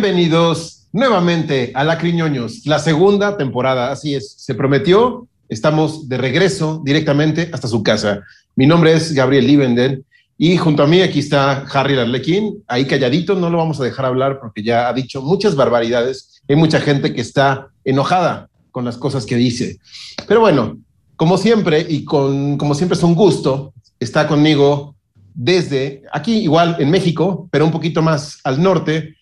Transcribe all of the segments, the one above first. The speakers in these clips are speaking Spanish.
Bienvenidos nuevamente a La Criñoños, la segunda temporada. Así es, se prometió, estamos de regreso directamente hasta su casa. Mi nombre es Gabriel Liebenden y junto a mí aquí está Harry Larlequín, ahí calladito, no lo vamos a dejar hablar porque ya ha dicho muchas barbaridades. Hay mucha gente que está enojada con las cosas que dice. Pero bueno, como siempre y con, como siempre es un gusto, está conmigo desde aquí, igual en México, pero un poquito más al norte,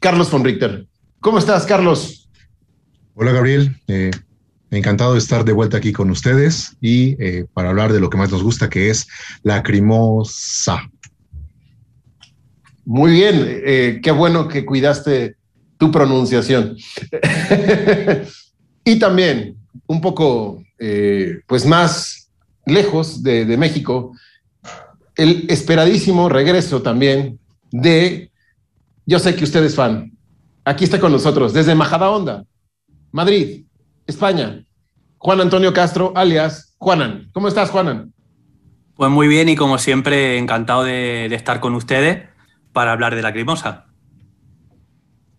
Carlos von Richter. ¿Cómo estás, Carlos? Hola, Gabriel. Eh, encantado de estar de vuelta aquí con ustedes y eh, para hablar de lo que más nos gusta, que es Lacrimosa. Muy bien, eh, qué bueno que cuidaste tu pronunciación. y también un poco, pues más lejos de, de México, el esperadísimo regreso también de yo sé que usted es fan. Aquí está con nosotros, desde Majadahonda, Madrid, España, Juan Antonio Castro, alias Juanan. ¿Cómo estás, Juanan? Pues muy bien y como siempre, encantado de, de estar con ustedes para hablar de la crimosa.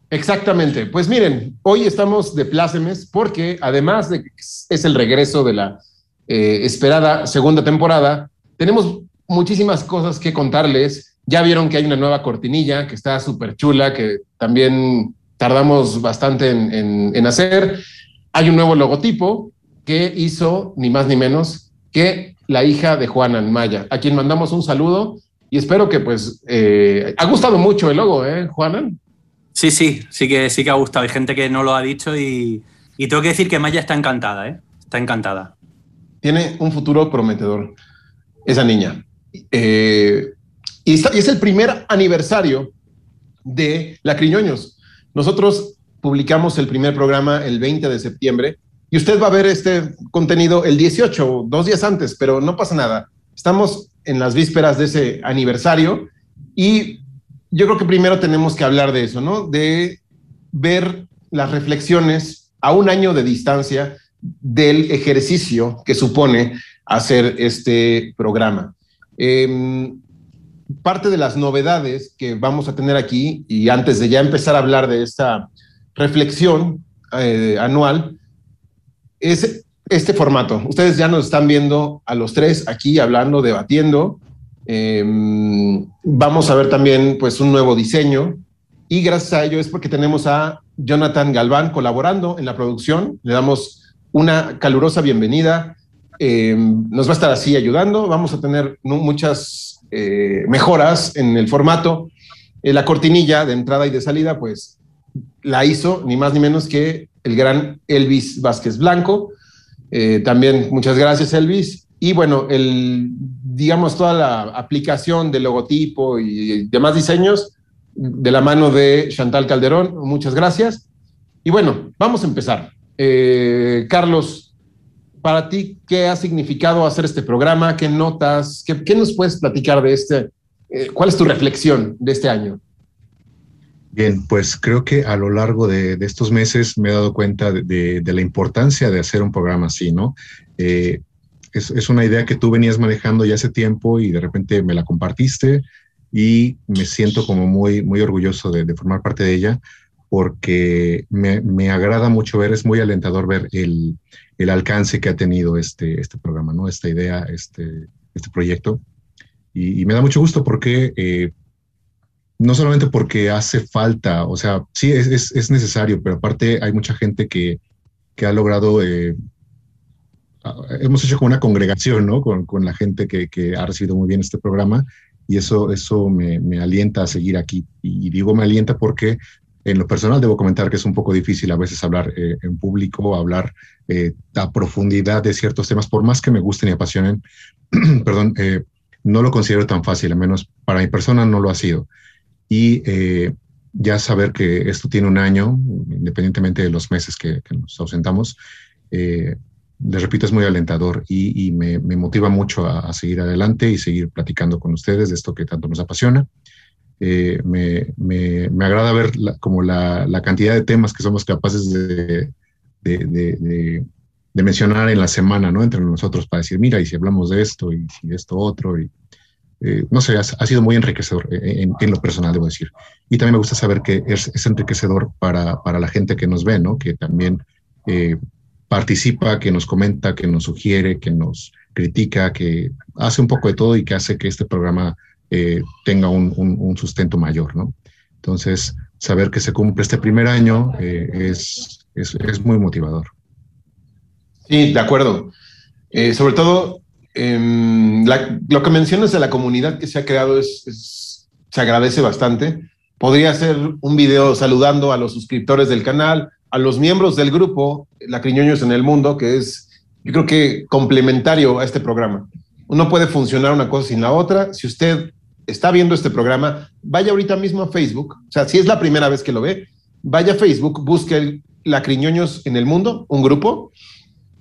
Exactamente. Pues miren, hoy estamos de plácemes porque además de que es el regreso de la eh, esperada segunda temporada, tenemos muchísimas cosas que contarles. Ya vieron que hay una nueva cortinilla que está súper chula, que también tardamos bastante en, en, en hacer. Hay un nuevo logotipo que hizo ni más ni menos que la hija de Juanan Maya, a quien mandamos un saludo y espero que pues eh, ha gustado mucho el logo, ¿eh, Juanan? Sí, sí, sí que, sí que ha gustado. Hay gente que no lo ha dicho y, y tengo que decir que Maya está encantada, ¿eh? Está encantada. Tiene un futuro prometedor, esa niña. Eh, y, es el primer aniversario de La Criñoños. Nosotros publicamos el primer programa el 20 de septiembre y usted va a ver este contenido el 18, dos días antes, pero no pasa nada. Estamos en las vísperas de ese aniversario y yo creo que primero tenemos que hablar de eso, ¿no? De ver las reflexiones a un año de distancia del ejercicio que supone hacer este programa. Eh, parte de las novedades que vamos a tener aquí, y antes de ya empezar a hablar de esta reflexión eh, anual, es este formato. Ustedes ya nos están viendo a los tres aquí hablando, debatiendo. Eh, vamos a ver también pues un nuevo diseño y gracias a ello es porque tenemos a Jonathan Galván colaborando en la producción. Le damos una calurosa bienvenida. Eh, nos va a estar así ayudando. Vamos a tener muchas eh, mejoras en el formato. Eh, la cortinilla de entrada y de salida, pues la hizo ni más ni menos que el gran Elvis Vázquez Blanco. Eh, también muchas gracias, Elvis. Y bueno, el, digamos, toda la aplicación del logotipo y demás diseños de la mano de Chantal Calderón. Muchas gracias. Y bueno, vamos a empezar. Eh, Carlos, para ti, ¿qué ha significado hacer este programa? ¿Qué notas? ¿Qué, nos puedes platicar de este? Eh, ¿Cuál es tu reflexión de este año? Bien, pues creo que a lo largo de, estos meses me he dado cuenta de, la importancia de hacer un programa así, ¿no? Eh, es, es, una idea que tú venías manejando ya hace tiempo y de repente me la compartiste y me siento como muy, muy orgulloso de formar parte de ella porque me, agrada mucho ver, es muy alentador ver el, alcance que ha tenido este, este programa, ¿no? Esta idea, este, este proyecto. Y, me da mucho gusto porque, eh, no solamente porque hace falta, o sea, sí es, es, necesario, pero aparte hay mucha gente que, que ha logrado eh, hemos hecho como una congregación, ¿no? Con, con la gente que, que, ha recibido muy bien este programa y eso, eso me, me alienta a seguir aquí. Y, digo me alienta porque en lo personal debo comentar que es un poco difícil a veces hablar eh, en público, hablar eh, a profundidad de ciertos temas, por más que me gusten y apasionen, perdón, eh, no lo considero tan fácil, al menos para mi persona no lo ha sido. Y ya saber que esto tiene un año, independientemente de los meses que, que nos ausentamos, les repito, es muy alentador y, me, motiva mucho a, seguir adelante y seguir platicando con ustedes de esto que tanto nos apasiona. Eh, me, agrada ver como la, cantidad de temas que somos capaces de, mencionar en la semana, ¿no? Entre nosotros para decir, mira, y si hablamos de esto y si esto otro, y eh, no sé, ha, sido muy enriquecedor eh, en, lo personal, debo decir. Y también me gusta saber que es, es enriquecedor para, para, la gente que nos ve, ¿no? Que también participa, que nos comenta, que nos sugiere, que nos critica, que hace un poco de todo y que hace que este programa eh, tenga un, sustento mayor, ¿no? Entonces, saber que se cumple este primer año eh, es, es, muy motivador. Sí, de acuerdo. Eh, sobre todo, em, lo que mencionas de la comunidad que se ha creado es, se agradece bastante. Podría ser un video saludando a los suscriptores del canal, a los miembros del grupo Lacriñoños en el Mundo, que es, yo creo que complementario a este programa. Uno puede funcionar una cosa sin la otra. Si usted está viendo este programa, vaya ahorita mismo a Facebook. O sea, si es la primera vez que lo ve, vaya a Facebook, busque Lacriñoños en el Mundo, un grupo,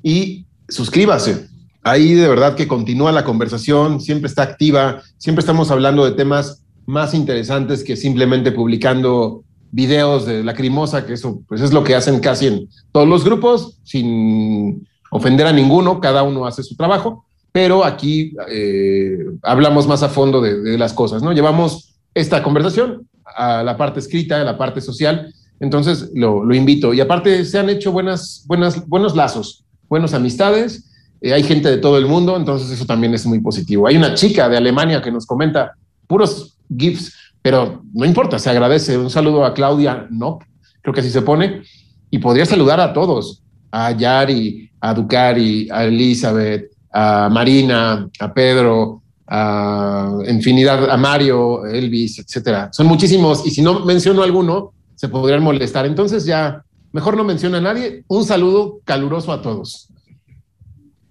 y suscríbase. Ahí de verdad que continúa la conversación, siempre está activa, siempre estamos hablando de temas más interesantes que simplemente publicando videos de lacrimosa, que eso pues es lo que hacen casi en todos los grupos, sin ofender a ninguno, cada uno hace su trabajo, pero aquí eh, hablamos más a fondo de, las cosas, ¿no? Llevamos esta conversación a la parte escrita, a la parte social, entonces lo, invito. Y aparte se han hecho buenas, buenas, buenos lazos, buenas amistades, eh, hay gente de todo el mundo, entonces eso también es muy positivo. Hay una chica de Alemania que nos comenta puros GIFs pero no importa, se agradece. Un saludo a Claudia no creo que así se pone. Y podría saludar a todos, a Yari, a Ducari, a Elizabeth, a Marina, a Pedro, a Infinidad, a Mario, Elvis, etcétera. Son muchísimos y si no menciono alguno, se podrían molestar. Entonces ya, mejor no menciona a nadie. Un saludo caluroso a todos.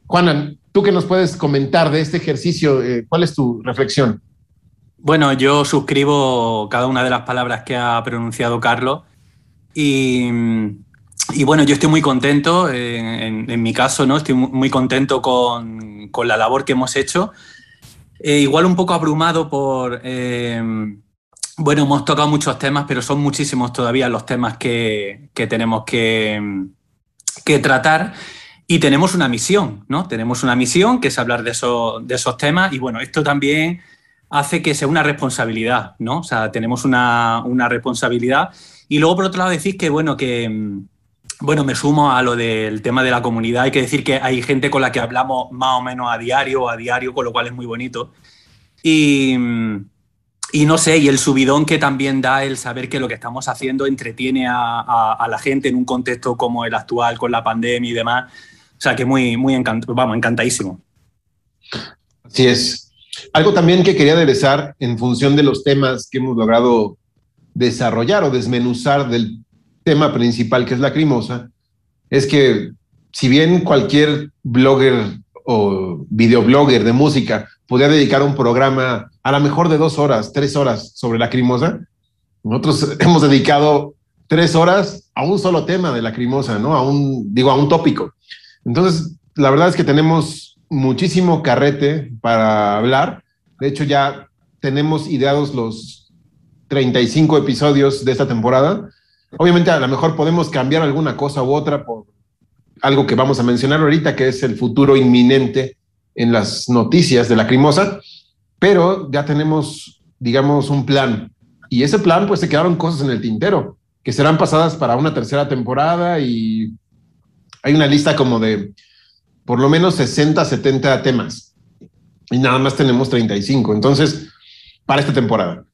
Juanan, tú que nos puedes comentar de este ejercicio, eh, ¿cuál es tu reflexión? Bueno, yo suscribo cada una de las palabras que ha pronunciado Carlos y, bueno, yo estoy muy contento, en, mi caso, ¿no? Estoy muy contento con, la labor que hemos hecho. Eh, igual un poco abrumado por... Eh, bueno, hemos tocado muchos temas, pero son muchísimos todavía los temas que, tenemos que, que, tratar. Y tenemos una misión, ¿no? Tenemos una misión que es hablar de, de esos temas. Y bueno, esto también hace que sea una responsabilidad, ¿no? O sea, tenemos una, responsabilidad. Y luego, por otro lado, decir que, bueno, que, mm, bueno, me sumo a lo del tema de la comunidad. Hay que decir que hay gente con la que hablamos más o menos a diario, a diario, con lo cual es muy bonito. Y, y no sé, y el subidón que también da el saber que lo que estamos haciendo entretiene a, la gente en un contexto como el actual, con la pandemia y demás. O sea, que muy, muy vamos, encantadísimo. Así es. Algo también que quería aderezar en función de los temas que hemos logrado desarrollar o desmenuzar del tema principal que es la crimosa, es que si bien cualquier blogger o videoblogger de música podría dedicar un programa a lo mejor de dos horas, tres horas sobre la crimosa, nosotros hemos dedicado tres horas a un solo tema de la crimosa, ¿no? A un, digo, a un tópico. Entonces, la verdad es que tenemos muchísimo carrete para hablar. De hecho, ya tenemos ideados los 35 episodios de esta temporada. Obviamente, a lo mejor podemos cambiar alguna cosa u otra por algo que vamos a mencionar ahorita, que es el futuro inminente en las noticias de la crimosa, pero ya tenemos, digamos, un plan. Y ese plan, pues se quedaron cosas en el tintero que serán pasadas para una tercera temporada y hay una lista como de por lo menos 60, 70 temas y nada más tenemos 35. Entonces, para esta temporada.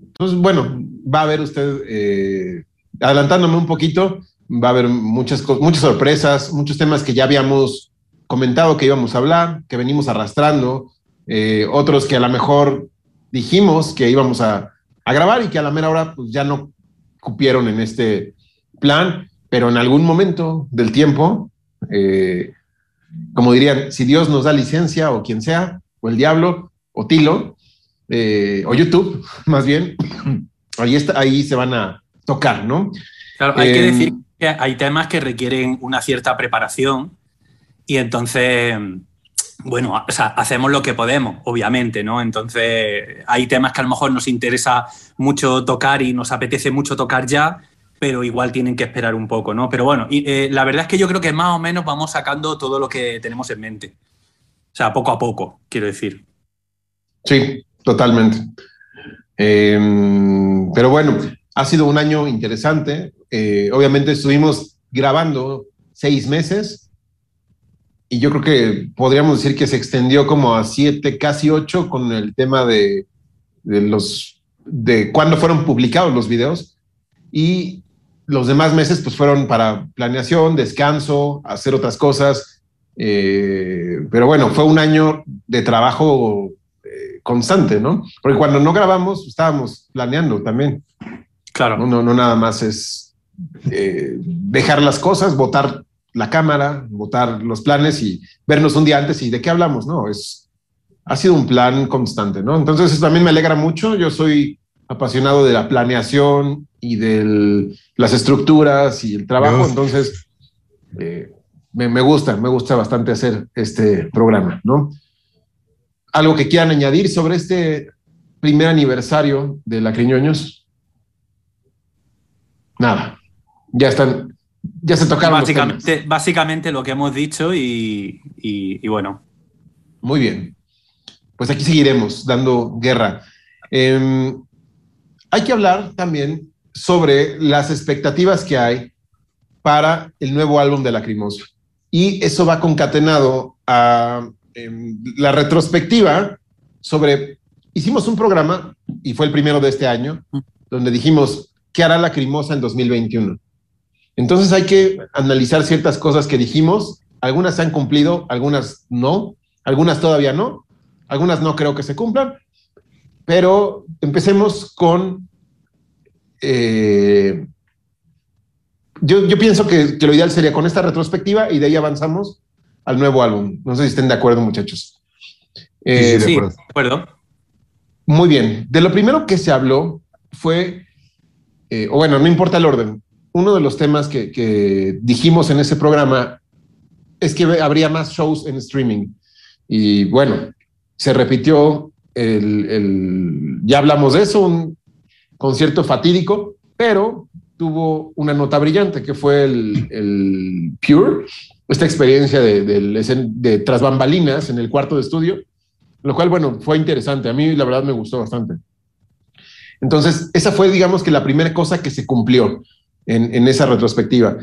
Entonces, bueno, va a haber usted, eh, adelantándome un poquito, va a haber muchas, muchas sorpresas, muchos temas que ya habíamos comentado que íbamos a hablar, que venimos arrastrando, eh, otros que a lo mejor dijimos que íbamos a, grabar y que a la mera hora pues, ya no cupieron en este plan, pero en algún momento del tiempo, eh, como dirían, si Dios nos da licencia o quien sea, o el diablo, o Tilo, eh, o YouTube, más bien, ahí, está, ahí se van a tocar, ¿no? Claro, hay que decir que hay temas que requieren una cierta preparación y entonces, bueno, o sea, hacemos lo que podemos, obviamente, ¿no? Entonces, hay temas que a lo mejor nos interesa mucho tocar y nos apetece mucho tocar ya, pero igual tienen que esperar un poco, ¿no? Pero bueno, y, eh, la verdad es que yo creo que más o menos vamos sacando todo lo que tenemos en mente. O sea, poco a poco, quiero decir. Sí, totalmente. Eh, pero bueno, ha sido un año interesante. Eh, obviamente estuvimos grabando seis meses y yo creo que podríamos decir que se extendió como a siete, casi ocho con el tema de, los de cuándo fueron publicados los videos y los demás meses pues fueron para planeación, descanso, hacer otras cosas. Eh, pero bueno, fue un año de trabajo eh, constante, ¿no? Porque cuando no grabamos estábamos planeando también. Claro. No, no, no nada más es eh, dejar las cosas, votar la cámara, votar los planes y vernos un día antes y de qué hablamos, ¿no? Es, ha sido un plan constante, ¿no? Entonces eso también me alegra mucho. Yo soy apasionado de la planeación y de las estructuras y el trabajo, Dios. entonces eh, me, me, gusta, me gusta bastante hacer este programa, ¿no? ¿Algo que quieran añadir sobre este primer aniversario de la Criñoños? Nada, ya están, ya se tocaron. Básicamente, básicamente lo que hemos dicho y, y, y, bueno. Muy bien. Pues aquí seguiremos dando guerra. Eh, hay que hablar también sobre las expectativas que hay para el nuevo álbum de Lacrimosa. Y eso va concatenado a eh, la retrospectiva sobre... Hicimos un programa, y fue el primero de este año, donde dijimos, ¿qué hará Lacrimosa en 2021? Entonces hay que analizar ciertas cosas que dijimos. Algunas se han cumplido, algunas no, algunas todavía no, algunas no creo que se cumplan. Pero empecemos con... Eh, yo, yo, pienso que, que, lo ideal sería con esta retrospectiva y de ahí avanzamos al nuevo álbum. No sé si estén de acuerdo, muchachos. Eh, sí, de acuerdo. Sí, de acuerdo. Muy bien. De lo primero que se habló fue, eh, o bueno, no importa el orden, uno de los temas que, dijimos en ese programa es que habría más shows en streaming. Y bueno, se repitió el, el, ya hablamos de eso, un concierto fatídico, pero tuvo una nota brillante que fue el, el Pure, esta experiencia de, de, de, tras bambalinas en el cuarto de estudio, lo cual, bueno, fue interesante. A mí, la verdad, me gustó bastante. Entonces, esa fue, digamos, que la primera cosa que se cumplió en, esa retrospectiva.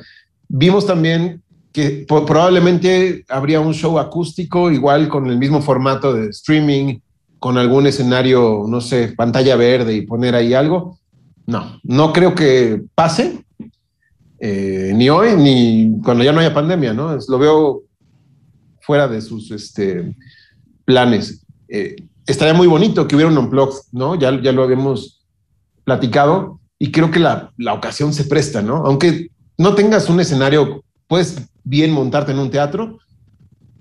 Vimos también que probablemente habría un show acústico, igual con el mismo formato de streaming, con algún escenario, no sé, pantalla verde y poner ahí algo. No, no creo que pase, eh, ni hoy, ni cuando ya no haya pandemia, ¿no? Lo veo fuera de sus este, planes. Eh, estaría muy bonito que hubiera un unplug, ¿no? Ya, ya lo habíamos platicado y creo que la, la ocasión se presta, ¿no? Aunque no tengas un escenario, puedes bien montarte en un teatro,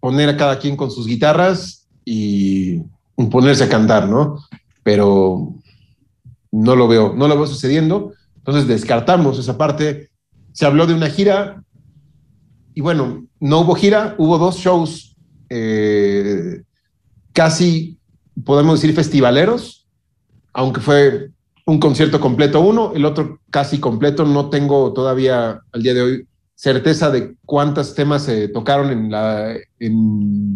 poner a cada quien con sus guitarras y ponerse a cantar, ¿no? Pero no lo veo, no lo veo sucediendo. Entonces descartamos esa parte. Se habló de una gira y bueno, no hubo gira, hubo dos shows eh, casi, podemos decir, festivaleros, aunque fue un concierto completo uno, el otro casi completo. No tengo todavía al día de hoy certeza de cuántos temas se tocaron en la... En,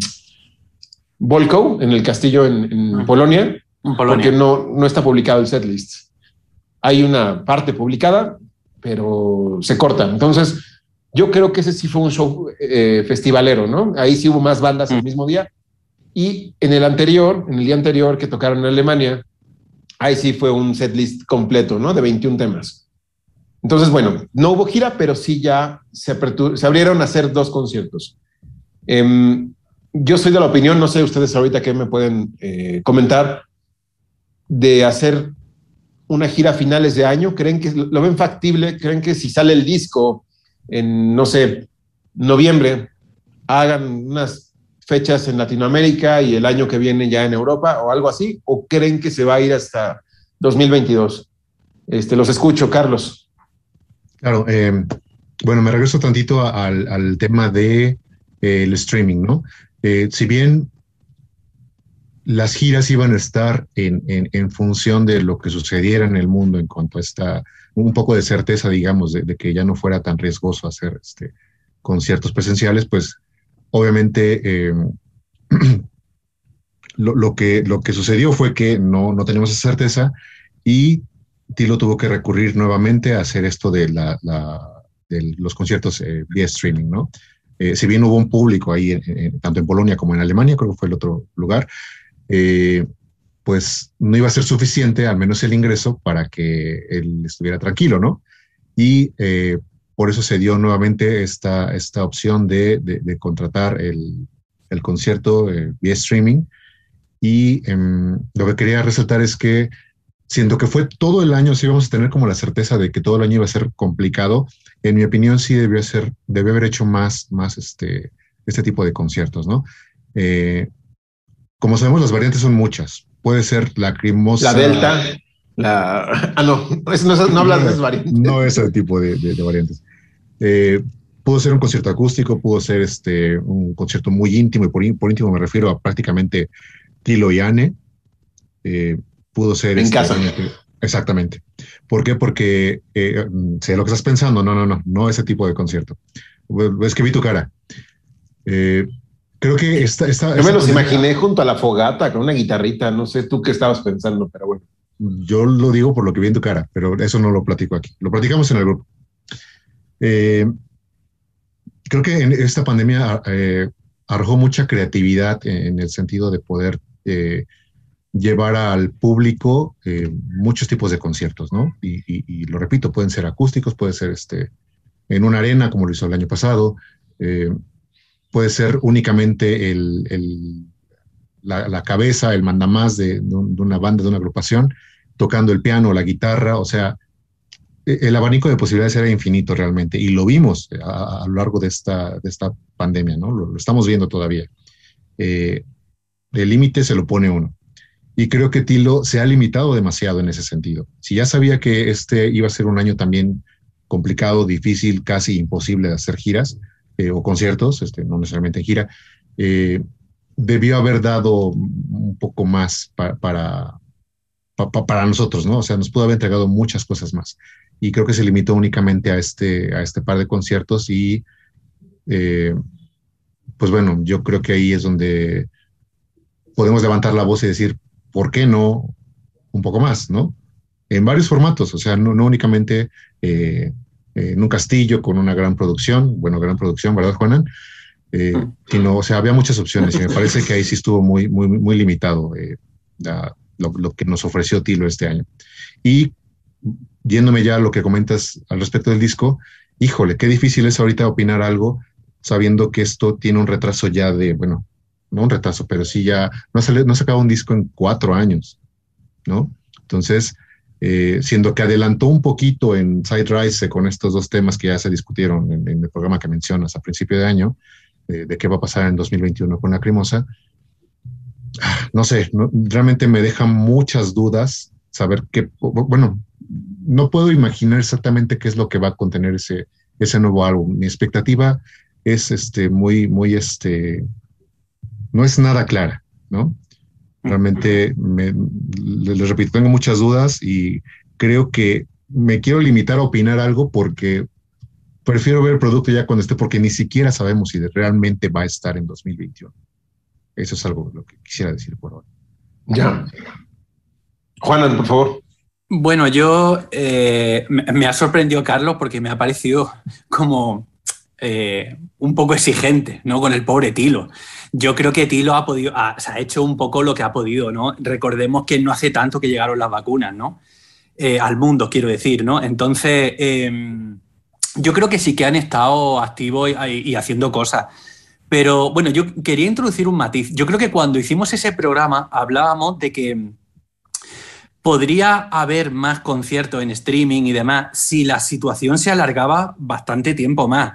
Volkow, en el castillo en, en, Polonia, porque no, no está publicado el setlist. Hay una parte publicada, pero se cortan. Entonces, yo creo que ese sí fue un show eh, festivalero, ¿no? Ahí sí hubo más bandas el mm. mismo día. Y en el anterior, en el día anterior que tocaron en Alemania, ahí sí fue un setlist completo, ¿no? De 21 temas. Entonces, bueno, no hubo gira, pero sí ya se, abrieron a hacer dos conciertos. Em, yo soy de la opinión, no sé ustedes ahorita qué me pueden eh, comentar, de hacer una gira a finales de año. ¿Creen que lo ven factible? ¿Creen que si sale el disco en, no sé, noviembre, hagan unas fechas en Latinoamérica y el año que viene ya en Europa o algo así? ¿O creen que se va a ir hasta 2022? Este, los escucho, Carlos. Claro, eh, bueno, me regreso tantito al, tema de eh, streaming, ¿no? Eh, si bien las giras iban a estar en, función de lo que sucediera en el mundo en cuanto a esta, un poco de certeza, digamos, de, que ya no fuera tan riesgoso hacer este, conciertos presenciales, pues obviamente em, lo, que, lo que sucedió fue que no, no tenemos esa certeza y Tilo tuvo que recurrir nuevamente a hacer esto de, la, de los conciertos eh, streaming, ¿no? Eh, si bien hubo un público ahí, tanto en Polonia como en Alemania, creo que fue el otro lugar, eh, pues no iba a ser suficiente, al menos el ingreso, para que él estuviera tranquilo, ¿no? Y eh, por eso se dio nuevamente esta, esta opción de, contratar el, concierto vía streaming. Y em, lo que quería resaltar es que siento que fue todo el año, sí vamos a tener como la certeza de que todo el año iba a ser complicado. En mi opinión, sí debió ser, debe haber hecho más, más este, este tipo de conciertos, ¿no? Eh, como sabemos, las variantes son muchas. Puede ser la crimosa. La delta. La... Ah, no, no, no hablas de esas variantes. No ese tipo de, variantes. Eh, pudo ser un concierto acústico, pudo ser este, un concierto muy íntimo, y por, íntimo me refiero a prácticamente Tilo y Anne. Eh, pudo ser... En este, casa. Exactamente. ¿Por qué? Porque eh, sé lo que estás pensando. No, no, no, no ese tipo de concierto. Es que vi tu cara. Eh, creo que esta, esta, Yo me los imaginé junto a la fogata con una guitarrita. No sé tú qué estabas pensando, pero bueno. Yo lo digo por lo que vi en tu cara, pero eso no lo platico aquí. Lo platicamos en el grupo. Eh, creo que en esta pandemia arrojó mucha creatividad en el sentido de poder llevar al público eh, muchos tipos de conciertos, ¿no? Y, lo repito, pueden ser acústicos, puede ser este, en una arena, como lo hizo el año pasado, eh, puede ser únicamente la, cabeza, el mandamás de, de, una banda, de una agrupación, tocando el piano, la guitarra, o sea, el abanico de posibilidades era infinito realmente, y lo vimos a, lo largo de esta, de esta pandemia, ¿no? Lo, estamos viendo todavía. Eh, el límite se lo pone uno. Y creo que Tilo se ha limitado demasiado en ese sentido. Si ya sabía que este iba a ser un año también complicado, difícil, casi imposible de hacer giras eh, o conciertos, este, no necesariamente en gira, eh, debió haber dado un poco más para, para nosotros, ¿no? O sea, nos pudo haber entregado muchas cosas más. Y creo que se limitó únicamente a este, a este par de conciertos y, eh, pues bueno, yo creo que ahí es donde podemos levantar la voz y decir, ¿por qué no un poco más, no? En varios formatos, o sea, no, únicamente eh, eh, en un castillo con una gran producción, bueno, gran producción, ¿verdad, Juanan? Eh, sino, o sea, había muchas opciones y me parece que ahí sí estuvo muy, muy, muy limitado lo, que nos ofreció Tilo este año. Y yéndome ya a lo que comentas al respecto del disco, híjole, qué difícil es ahorita opinar algo sabiendo que esto tiene un retraso ya de, bueno, no un retraso, pero sí ya no ha, no sacado un disco en cuatro años, ¿no? Entonces, eh, siendo que adelantó un poquito en Side Rise con estos dos temas que ya se discutieron en, el programa que mencionas a principio de año, eh, de qué va a pasar en 2021 con la Crimosa, ah, no sé, realmente me deja muchas dudas saber qué, bueno, no puedo imaginar exactamente qué es lo que va a contener ese, ese nuevo álbum. Mi expectativa es este, muy, muy, este, no es nada clara, ¿no? Realmente, les repito, tengo muchas dudas y creo que me quiero limitar a opinar algo porque prefiero ver el producto ya cuando esté, porque ni siquiera sabemos si realmente va a estar en 2021. Eso es algo lo que quisiera decir por ahora. Ya. Juanan, por favor. Bueno, yo eh, me ha sorprendido Carlos porque me ha parecido como eh, un poco exigente, ¿no? Con el pobre Tilo. Yo creo que Tilo ha podido, ha, se ha hecho un poco lo que ha podido, ¿no? Recordemos que no hace tanto que llegaron las vacunas, ¿no? Eh, al mundo, quiero decir, ¿no? Entonces, em, yo creo que sí que han estado activos y, haciendo cosas. Pero bueno, yo quería introducir un matiz. Yo creo que cuando hicimos ese programa hablábamos de que podría haber más conciertos en streaming y demás si la situación se alargaba bastante tiempo más.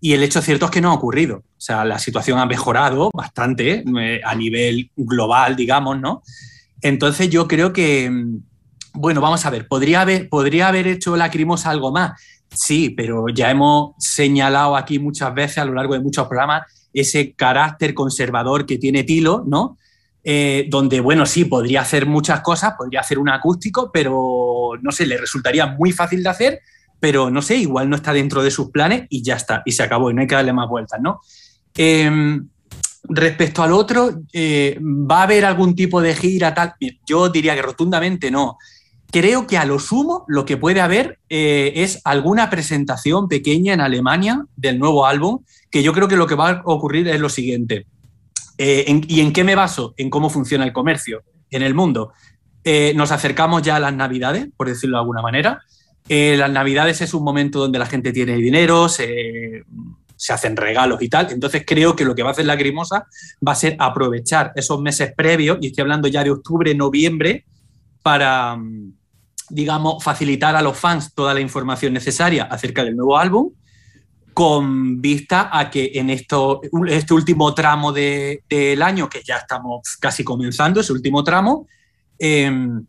Y el hecho cierto es que no ha ocurrido. O sea, la situación ha mejorado bastante eh, a nivel global, digamos, ¿no? Entonces yo creo que, mm, bueno, vamos a ver, ¿podría haber, ¿podría haber hecho Lacrimosa algo más? Sí, pero ya hemos señalado aquí muchas veces a lo largo de muchos programas ese carácter conservador que tiene Tilo, ¿no? Eh, donde, bueno, sí, podría hacer muchas cosas, podría hacer un acústico, pero no sé, le resultaría muy fácil de hacer pero no sé, igual no está dentro de sus planes y ya está, y se acabó, y no hay que darle más vueltas, ¿no? Em, respecto al otro, eh, ¿va a haber algún tipo de gira tal? Yo diría que rotundamente no. Creo que a lo sumo lo que puede haber eh, es alguna presentación pequeña en Alemania del nuevo álbum, que yo creo que lo que va a ocurrir es lo siguiente. Eh, ¿Y en qué me baso? En cómo funciona el comercio en el mundo. nos acercamos ya a las navidades, por decirlo de alguna manera. Eh, las navidades es un momento donde la gente tiene dinero, se, hacen regalos y tal. Entonces creo que lo que va a hacer Lacrimosa va a ser aprovechar esos meses previos, y estoy hablando ya de octubre, noviembre, para, mm, digamos, facilitar a los fans toda la información necesaria acerca del nuevo álbum, con vista a que en esto, este último tramo del año, que ya estamos casi comenzando, ese último tramo, em,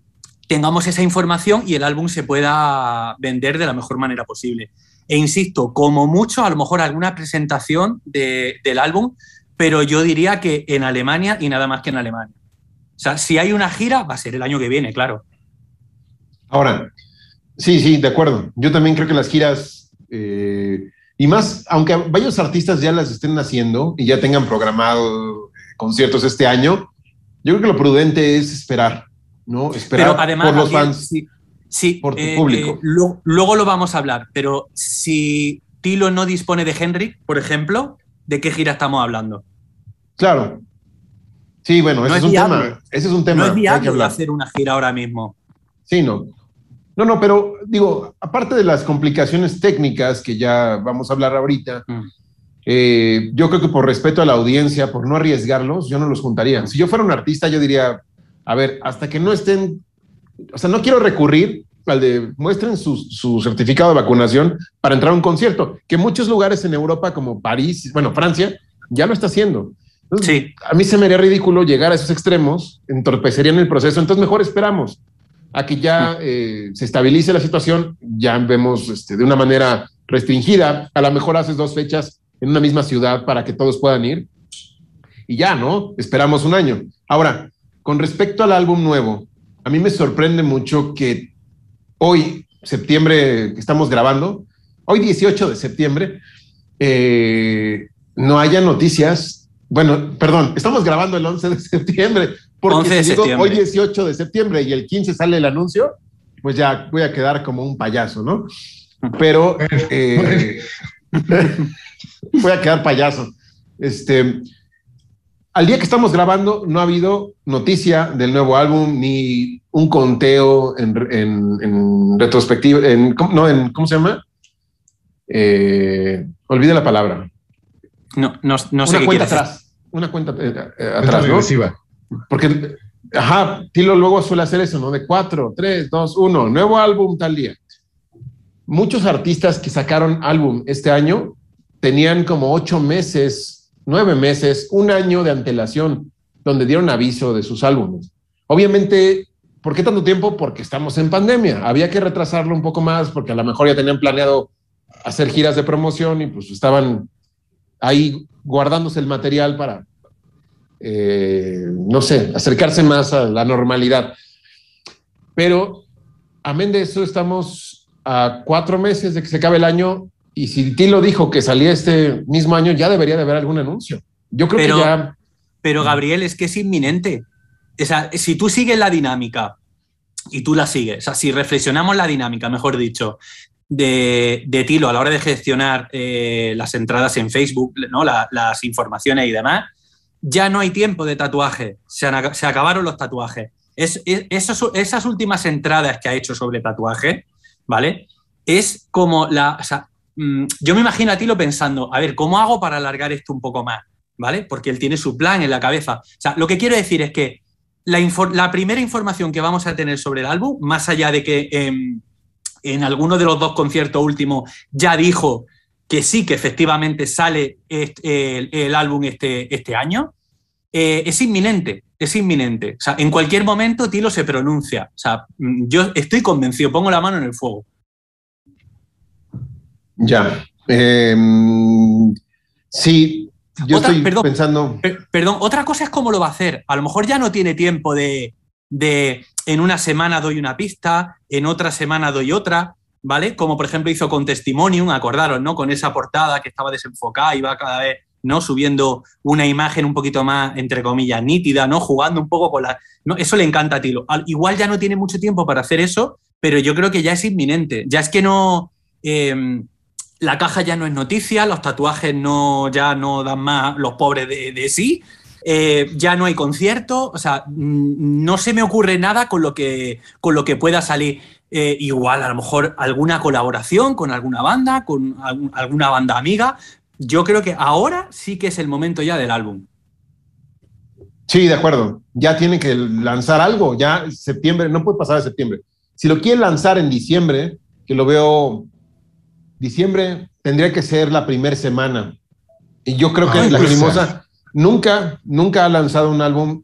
tengamos esa información y el álbum se pueda vender de la mejor manera posible. E insisto, como mucho, a lo mejor alguna presentación del álbum, pero yo diría que en Alemania y nada más que en Alemania. O sea, si hay una gira, va a ser el año que viene, claro. Ahora, sí, sí, de acuerdo. Yo también creo que las giras, eh, y más, aunque varios artistas ya las estén haciendo y ya tengan programado conciertos este año, yo creo que lo prudente es esperar ¿no? Esperar pero además, por los fans, sí, por tu eh, público. Eh, luego lo vamos a hablar, pero si Tilo no dispone de Henry, por ejemplo, ¿de qué gira estamos hablando? Claro. Sí, bueno, ese, es, un tema, ese es un tema. No es viable hacer una gira ahora mismo. Sí, no. No, no, pero digo, aparte de las complicaciones técnicas que ya vamos a hablar ahorita, mm. eh, yo creo que por respeto a la audiencia, por no arriesgarlos, yo no los juntaría. Si yo fuera un artista, yo diría, a ver, hasta que no estén, o sea, no quiero recurrir al de muestren su, certificado de vacunación para entrar a un concierto, que muchos lugares en Europa como París, bueno, Francia, ya lo está haciendo. sí. A mí se me haría ridículo llegar a esos extremos, entorpecerían el proceso, entonces mejor esperamos a que ya eh, se estabilice la situación, ya vemos este, de una manera restringida, a lo mejor haces dos fechas en una misma ciudad para que todos puedan ir y ya, ¿no? Esperamos un año. Ahora, con respecto al álbum nuevo, a mí me sorprende mucho que hoy, septiembre, que estamos grabando, hoy 18 de septiembre, eh, no haya noticias. Bueno, perdón, estamos grabando el 11 de septiembre, porque si hoy 18 de septiembre y el 15 sale el anuncio, pues ya voy a quedar como un payaso, ¿no? Pero eh, voy a quedar payaso. Este, al día que estamos grabando no ha habido noticia del nuevo álbum ni un conteo en, retrospectiva, en, no, en, ¿cómo se llama? Eh, olvide la palabra. No, no, no sé Una cuenta atrás. Una cuenta eh, eh, atrás, ¿no? Porque, ajá, Tilo luego suele hacer eso, ¿no? De cuatro, tres, dos, uno, nuevo álbum tal día. Muchos artistas que sacaron álbum este año tenían como ocho meses nueve meses, un año de antelación, donde dieron aviso de sus álbumes. Obviamente, ¿por qué tanto tiempo? Porque estamos en pandemia. Había que retrasarlo un poco más porque a lo mejor ya tenían planeado hacer giras de promoción y pues estaban ahí guardándose el material para, eh, no sé, acercarse más a la normalidad. Pero, amén de eso, estamos a cuatro meses de que se acabe el año y si Tilo dijo que salía este mismo año, ya debería de haber algún anuncio. Yo creo que ya. Pero Gabriel, es que es inminente. O sea, si tú sigues la dinámica y tú la sigues. O sea, si reflexionamos la dinámica, mejor dicho, de, de Tilo a la hora de gestionar eh, las entradas en Facebook, ¿no? las informaciones y demás, ya no hay tiempo de tatuaje, se, acabaron los tatuajes. Es, esas últimas entradas que ha hecho sobre tatuaje, ¿vale? Es como la... Mm, yo me imagino a Tilo pensando, a ver, ¿cómo hago para alargar esto un poco más? ¿Vale? Porque él tiene su plan en la cabeza. O sea, lo que quiero decir es que la, primera información que vamos a tener sobre el álbum, más allá de que en alguno de los dos conciertos últimos ya dijo que sí, que efectivamente sale el, álbum este, este año, eh, es inminente, es inminente. O sea, en cualquier momento Tilo se pronuncia. O sea, mm, yo estoy convencido, pongo la mano en el fuego. Ya. Em, sí, yo estoy pensando. perdón, otra cosa es cómo lo va a hacer. A lo mejor ya no tiene tiempo de, de, en una semana doy una pista, en otra semana doy otra, ¿vale? Como por ejemplo hizo con Testimonium, acordaros, ¿no? Con esa portada que estaba desenfocada y va cada vez, ¿no? Subiendo una imagen un poquito más, entre comillas, nítida, ¿no? Jugando un poco con la. ¿no? Eso le encanta a Tilo. Igual ya no tiene mucho tiempo para hacer eso, pero yo creo que ya es inminente. Ya es que no. Em, la caja ya no es noticia, los tatuajes no, ya no dan más los pobres de, sí, eh, ya no hay concierto, o sea, no se me ocurre nada con lo que, con lo que pueda salir. Eh, igual, a lo mejor alguna colaboración con alguna banda, con alguna banda amiga. Yo creo que ahora sí que es el momento ya del álbum. Sí, de acuerdo. Ya tiene que lanzar algo. Ya septiembre, no puede pasar de septiembre. Si lo quiere lanzar en diciembre, que lo veo diciembre tendría que ser la primera semana. Y yo creo que La Crimosa nunca, nunca ha lanzado un álbum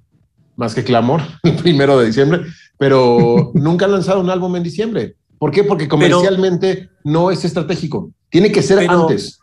más que Clamor, el primero de diciembre, pero nunca ha lanzado un álbum en diciembre. ¿Por qué? Porque comercialmente no es estratégico. Tiene que ser antes.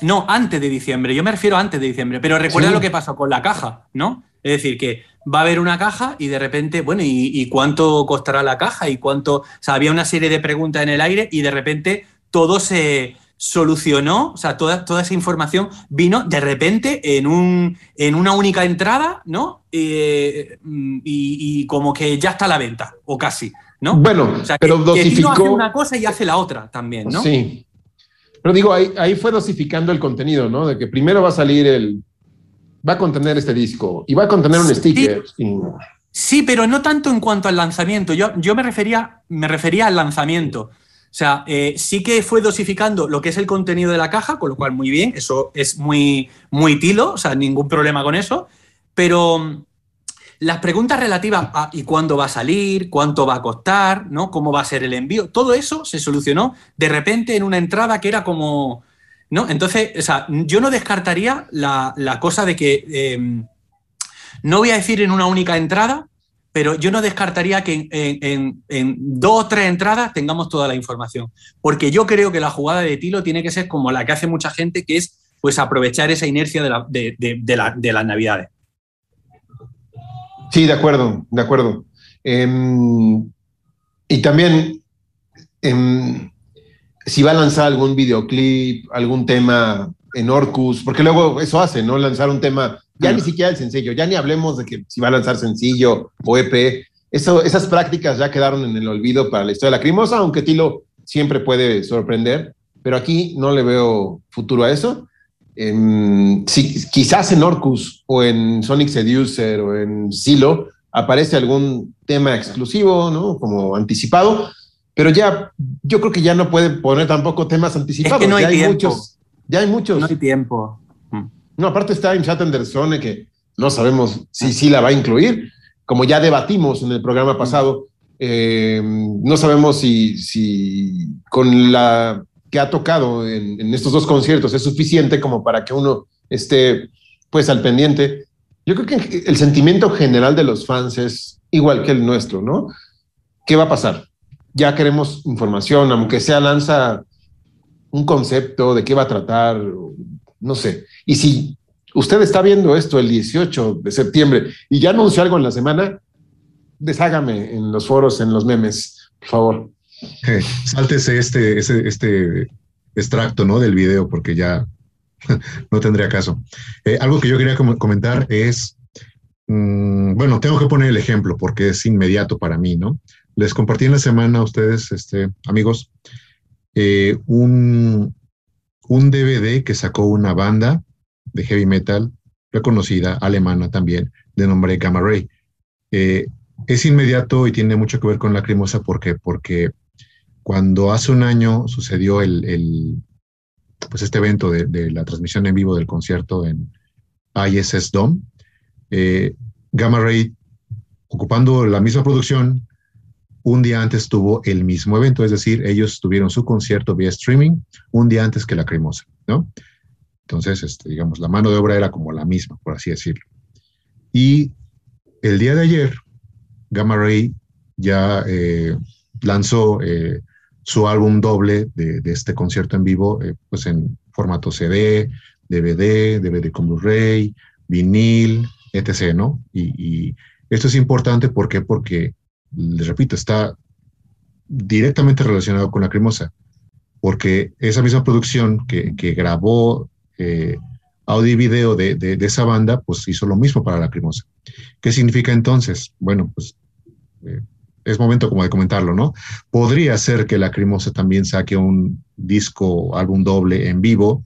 No, antes de diciembre. Yo me refiero antes de diciembre. Pero recuerda lo que pasó con la caja, ¿no? Es decir, que va a haber una caja y de repente, bueno, ¿y, ¿y, cuánto costará la caja? ¿Y cuánto? O sea, había una serie de preguntas en el aire y de repente todo se solucionó, o sea, toda, toda esa información vino de repente en, un, en una única entrada, ¿no? Eh, y, como que ya está a la venta, o casi, ¿no? Bueno, pero dosificó... hace una cosa y hace la otra también, ¿no? Sí. Pero digo, ahí, ahí fue dosificando el contenido, ¿no? De que primero va a salir el... Va a contener este disco y va a contener un sticker. Sí, pero no tanto en cuanto al lanzamiento. Yo, yo me, refería, me refería al lanzamiento. O sea, eh, sí que fue dosificando lo que es el contenido de la caja, con lo cual muy bien, eso es muy, muy tilo, o sea, ningún problema con eso, pero mm, las preguntas relativas a ¿y cuándo va a salir? ¿Cuánto va a costar? ¿no? ¿Cómo va a ser el envío? Todo eso se solucionó de repente en una entrada que era como... ¿no? Entonces, o sea, yo no descartaría la, cosa de que... Em, no voy a decir en una única entrada, pero yo no descartaría que en, dos o tres entradas tengamos toda la información, porque yo creo que la jugada de Tilo tiene que ser como la que hace mucha gente, que es pues aprovechar esa inercia de, las navidades. Sí, de acuerdo, de acuerdo. Em, y también, em, si va a lanzar algún videoclip, algún tema en Orcus, porque luego eso hace, ¿no? Lanzar un tema ya ni siquiera el sencillo, ya ni hablemos de que si va a lanzar sencillo o EP. Eso, esas prácticas ya quedaron en el olvido para la historia de la Crimosa, aunque Tilo siempre puede sorprender, pero aquí no le veo futuro a eso. si, quizás en Orcus o en Sonic Seducer o en Silo aparece algún tema exclusivo, ¿no? Como anticipado, pero ya yo creo que ya no puede poner tampoco temas anticipados. no hay, ya hay muchos. Ya hay muchos. No hay tiempo. No, aparte está en Chat Anderson, que no sabemos si sí la va a incluir. Como ya debatimos en el programa pasado, eh, no sabemos si, si con la que ha tocado en, estos dos conciertos es suficiente como para que uno esté pues al pendiente. Yo creo que el sentimiento general de los fans es igual que el nuestro, ¿no? ¿Qué va a pasar? Ya queremos información, aunque sea lanza un concepto de qué va a tratar, no sé. Y si usted está viendo esto el 18 de septiembre y ya anunció algo en la semana, deshágame en los foros, en los memes, por favor. sáltese este, este extracto ¿no? del video porque ya no tendría caso. Eh, algo que yo quería comentar es, mm, bueno, tengo que poner el ejemplo porque es inmediato para mí, ¿no? les compartí en la semana a ustedes, este, amigos, eh, un, un DVD que sacó una banda de heavy metal reconocida, alemana también, de nombre Gamma Ray. Eh, es inmediato y tiene mucho que ver con Lacrimosa porque, porque cuando hace un año sucedió el, pues este evento de, la transmisión en vivo del concierto en ISS Dome, eh, Gamma Ray, ocupando la misma producción, un día antes tuvo el mismo evento, es decir, ellos tuvieron su concierto vía streaming un día antes que Lacrimosa, ¿no? Entonces, este, digamos, la mano de obra era como la misma, por así decirlo. Y el día de ayer, Gamma Ray ya eh, lanzó eh, su álbum doble de, este concierto en vivo, eh, pues en formato CD, DVD, DVD con Blu-ray, vinil, etc., ¿no? Y, esto es importante ¿por qué? porque, les repito, está directamente relacionado con la cremosa, porque esa misma producción que, grabó eh, audio y video de, de, esa banda, pues hizo lo mismo para la Lacrimosa. ¿Qué significa entonces? Bueno, pues eh, es momento como de comentarlo, ¿no? Podría ser que la Lacrimosa también saque un disco, álbum doble en vivo,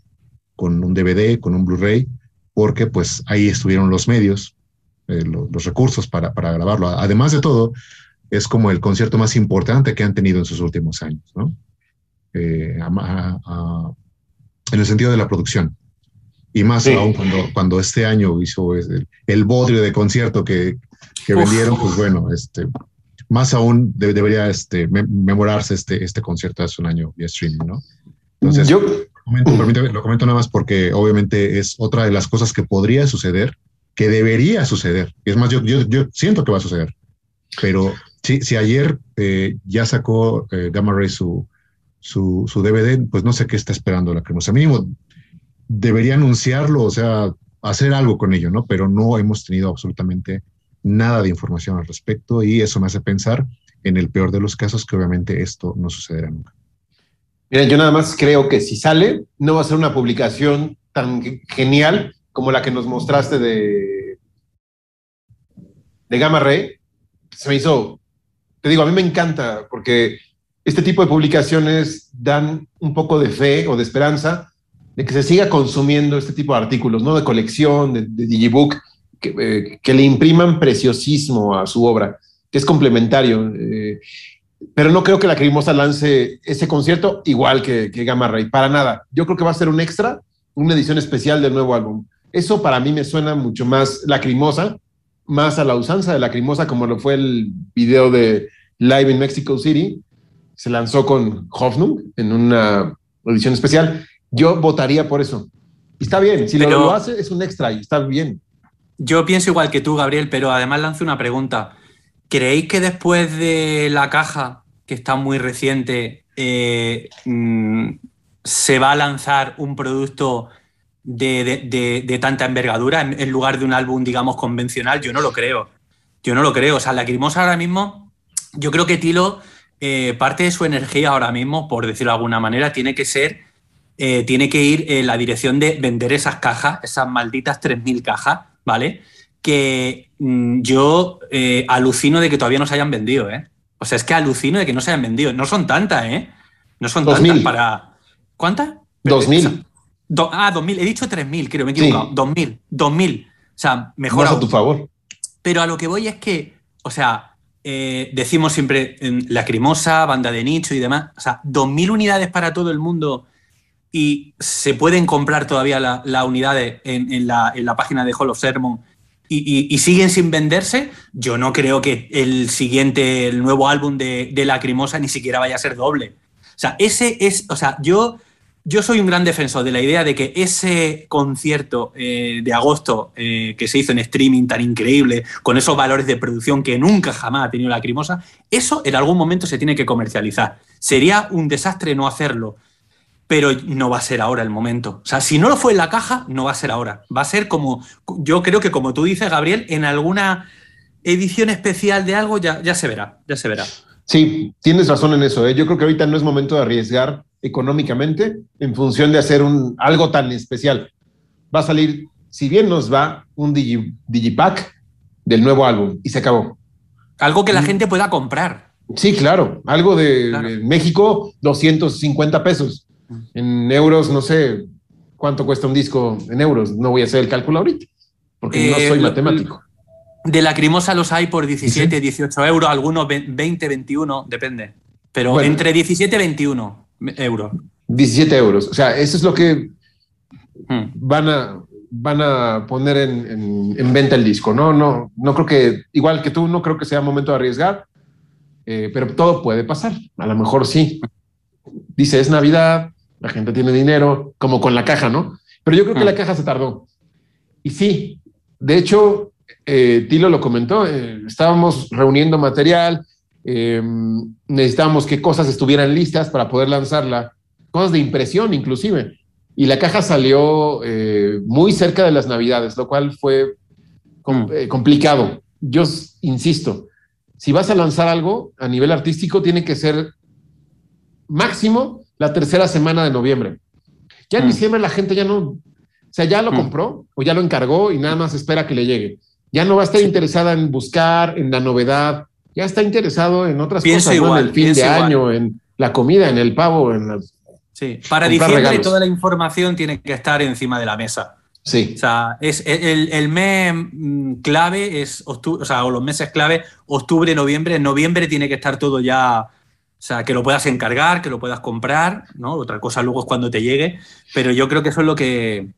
con un DVD, con un Blu-ray, porque pues ahí estuvieron los medios, eh, los recursos para, para, grabarlo. Además de todo, es como el concierto más importante que han tenido en sus últimos años, ¿no? en el sentido de la producción. Y más aún cuando, cuando este año hizo el, el bodrio de concierto que, que vendieron, pues bueno, este, más aún debería este, memorarse este, este concierto hace un año vía streaming, ¿no? Entonces, yo lo comento nada más porque obviamente es otra de las cosas que podría suceder, que debería suceder. Es más, yo, yo, yo siento que va a suceder. Pero si, ayer eh, ya sacó eh, Gamma Ray su, su, su, DVD, pues no sé qué está esperando la cremosa. Mínimo debería anunciarlo, o sea, hacer algo con ello, ¿no? Pero no hemos tenido absolutamente nada de información al respecto y eso me hace pensar en el peor de los casos que obviamente esto no sucederá nunca. Mira, yo nada más creo que si sale, no va a ser una publicación tan genial como la que nos mostraste de, de Gamma Ray. Se me hizo, te digo, a mí me encanta porque este tipo de publicaciones dan un poco de fe o de esperanza de que se siga consumiendo este tipo de artículos, ¿no? De colección, de, digibook, eh, que, le impriman preciosismo a su obra, que es complementario. Eh, pero no creo que la Crimosa lance ese concierto igual que, que Gamma Ray, para nada. Yo creo que va a ser un extra, una edición especial del nuevo álbum. Eso para mí me suena mucho más lacrimosa, más a la usanza de lacrimosa, como lo fue el video de Live in Mexico City. Se lanzó con Hoffnung en una edición especial. Yo votaría por eso. Y está bien, si lo, hace es un extra y está bien. Yo pienso igual que tú, Gabriel, pero además lanzo una pregunta. ¿Creéis que después de la caja, que está muy reciente, eh, mm, se va a lanzar un producto de, tanta envergadura en, lugar de un álbum, digamos, convencional? Yo no lo creo. Yo no lo creo. O sea, la Crimosa ahora mismo, yo creo que Tilo, eh, parte de su energía ahora mismo, por decirlo de alguna manera, tiene que ser eh, tiene que ir en la dirección de vender esas cajas, esas malditas 3.000 cajas, ¿vale? Que mm, yo eh, alucino de que todavía no se hayan vendido, ¿eh? O sea, es que alucino de que no se hayan vendido. No son tantas, ¿eh? No son tantas para... ¿Cuántas? 2.000. ah, 2.000. He dicho 3.000, creo, me he equivocado. 2.000. 2.000. O sea, mejor... a tu favor. Pero a lo que voy es que, o sea, eh, decimos siempre lacrimosa, banda de nicho y demás. O sea, 2.000 unidades para todo el mundo y se pueden comprar todavía las la unidades en, la, página de Hall of Sermon y, siguen sin venderse, yo no creo que el siguiente, el nuevo álbum de, de Lacrimosa ni siquiera vaya a ser doble. O sea, ese es, o sea, yo, yo soy un gran defensor de la idea de que ese concierto eh, de agosto eh, que se hizo en streaming tan increíble, con esos valores de producción que nunca jamás ha tenido Lacrimosa, eso en algún momento se tiene que comercializar. Sería un desastre no hacerlo pero no va a ser ahora el momento. O sea, si no lo fue en la caja, no va a ser ahora. Va a ser como, yo creo que como tú dices, Gabriel, en alguna edición especial de algo ya, ya se verá, ya se verá. Sí, tienes razón en eso. ¿eh? Yo creo que ahorita no es momento de arriesgar económicamente en función de hacer un, algo tan especial. Va a salir, si bien nos va, un Digi, Digipack del nuevo álbum y se acabó. Algo que la mm. gente pueda comprar. Sí, claro. Algo de, Claro. de México, 250 pesos. Mm. En euros, no sé cuánto cuesta un disco en euros. No voy a hacer el cálculo ahorita, porque no Eh, soy lo- matemático. De lacrimosa los hay por 17, 18 euros, algunos ve- 20, 21, depende. Pero Bueno. entre 17 y 21 euros. 17 euros. O sea, eso es lo que Mm. van a, van a poner en, en- en venta el disco. No, no, no creo que, igual que tú, no creo que sea momento de arriesgar, eh, pero todo puede pasar. A lo mejor sí. Dice, es Navidad, la gente tiene dinero, como con la caja, ¿no? Pero yo creo que Mm. la caja se tardó. Y sí, de hecho, eh, Tilo lo comentó, eh, estábamos reuniendo material, eh, necesitábamos que cosas estuvieran listas para poder lanzarla, cosas de impresión inclusive. Y la caja salió eh, muy cerca de las navidades, lo cual fue com- Mm. eh, complicado. Yo insisto, si vas a lanzar algo a nivel artístico, tiene que ser máximo la tercera semana de noviembre. Ya en Mm. diciembre la gente ya no, o sea, ya lo Mm. compró o ya lo encargó y nada más espera que le llegue. Ya no va a estar interesada en buscar, en la novedad, ya está interesado en otras Pienso cosas, ¿no? en el fin de igual. año, en la comida, en el pavo, en las... Sí. Para diciembre regalos. toda la información tiene que estar encima de la mesa. Sí, O sea, es el, el mes mm, clave es octubre, o sea, o los meses clave, octubre, noviembre. En noviembre tiene que estar todo ya, o sea, que lo puedas encargar, que lo puedas comprar, ¿no? Otra cosa luego es cuando te llegue, pero yo creo que eso es lo que,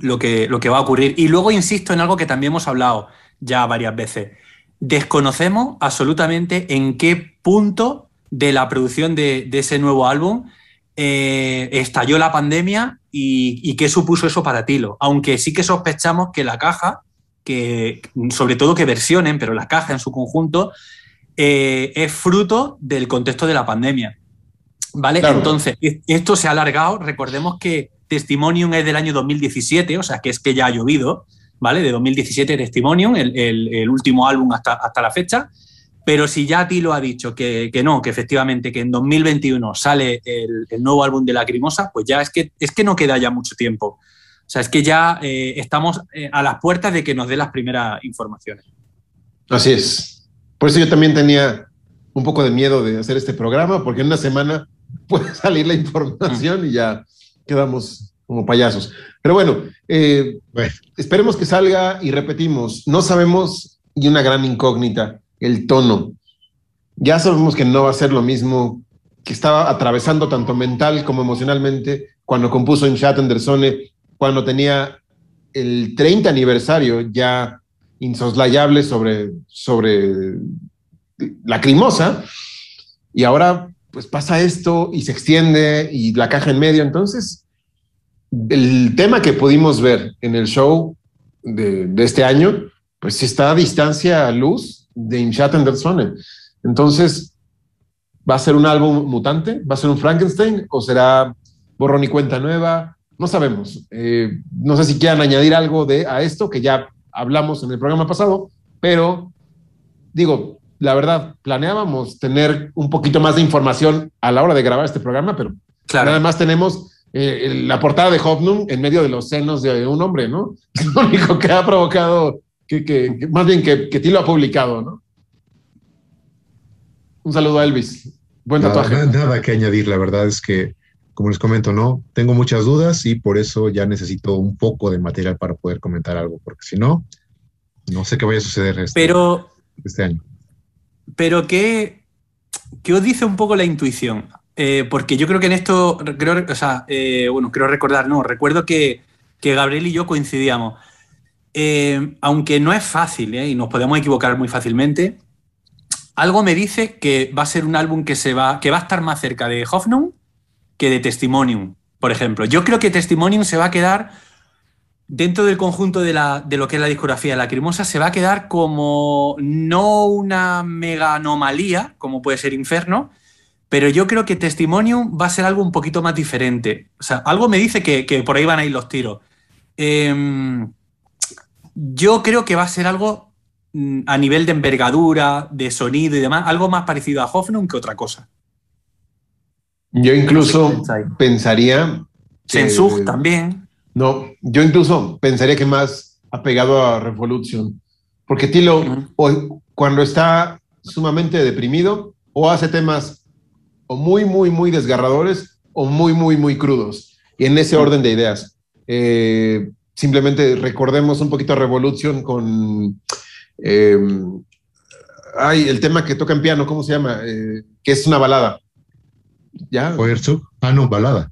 lo que, lo que va a ocurrir. Y luego insisto en algo que también hemos hablado ya varias veces. Desconocemos absolutamente en qué punto de la producción de, de ese nuevo álbum eh, estalló la pandemia y, y qué supuso eso para Tilo. Aunque sí que sospechamos que la caja, que sobre todo que versionen, pero la caja en su conjunto, eh, es fruto del contexto de la pandemia. ¿Vale? Claro. Entonces, esto se ha alargado. Recordemos que Testimonium es del año 2017, o sea que es que ya ha llovido, ¿vale? De 2017 Testimonium, el, el- el último álbum hasta, hasta la fecha. Pero si ya Tilo ha dicho que, que no, que efectivamente que en 2021 sale el, el nuevo álbum de Lacrimosa, pues ya es que, es que no queda ya mucho tiempo. O sea, es que ya eh, estamos eh, a las puertas de que nos dé las primeras informaciones. así es. Por eso yo también tenía un poco de miedo de hacer este programa, porque en una semana puede salir la información y ya quedamos como payasos. Pero bueno, eh, Bueno. esperemos que salga y repetimos, no sabemos y una gran incógnita, el tono. Ya sabemos que no va a ser lo mismo que estaba atravesando tanto mental como emocionalmente cuando compuso en Chat Andersone, cuando tenía el 30 aniversario ya insoslayable sobre, sobre Lacrimosa, y ahora pues pasa esto y se extiende y la caja en medio. Entonces, el tema que pudimos ver en el show de, de este año, pues está a distancia a luz de Inchat Anderson. Entonces, ¿va a ser un álbum mutante? ¿Va a ser un Frankenstein? ¿O será borrón y cuenta nueva? No sabemos. Eh, no sé si quieran añadir algo de, a esto que ya hablamos en el programa pasado, pero digo, la verdad, planeábamos tener un poquito más de información a la hora de grabar este programa, pero Claro. nada más tenemos eh, la portada de Hofnum en medio de los senos de un hombre, ¿no? Es lo único que ha provocado, que, que- que- más bien que, que Tilo ha publicado, ¿no? Un saludo a Elvis. Buen Nada, tatuaje. na- nada que añadir, la verdad es que, como les comento, no, tengo muchas dudas y por eso ya necesito un poco de material para poder comentar algo, porque si no, no sé qué vaya a suceder este, Pero, este año. pero ¿qué, qué os dice un poco la intuición? Eh, porque yo creo que en esto, creo, o sea, eh, bueno, creo recordar, no, recuerdo que, que Gabriel y yo coincidíamos. Eh, aunque no es fácil y nos podemos equivocar muy fácilmente, algo me dice que va a ser un álbum que, se va, que va a estar más cerca de Hofnum que de Testimonium, por ejemplo. Yo creo que Testimonium se va a quedar dentro del conjunto de, la, de lo que es la discografía de Lacrimosa, se va a quedar como no una mega anomalía, como puede ser Inferno, pero yo creo que Testimonium va a ser algo un poquito más diferente. O sea, algo me dice que, que por ahí van a ir los tiros. Em, yo creo que va a ser algo mm, a nivel de envergadura, de sonido y demás, algo más parecido a Hoffnung que otra cosa. Yo incluso pensaría. Sensug también. No, yo incluso pensaría que más apegado a Revolution, porque Tilo, hoy, cuando está sumamente deprimido, o hace temas o muy, muy, muy desgarradores o muy, muy, muy crudos. Y en ese orden de ideas. Eh, simplemente recordemos un poquito a Revolution con... Eh, ay, el tema que toca en piano, ¿cómo se llama? Eh, que es una balada. ¿Ya? Ah, no, balada.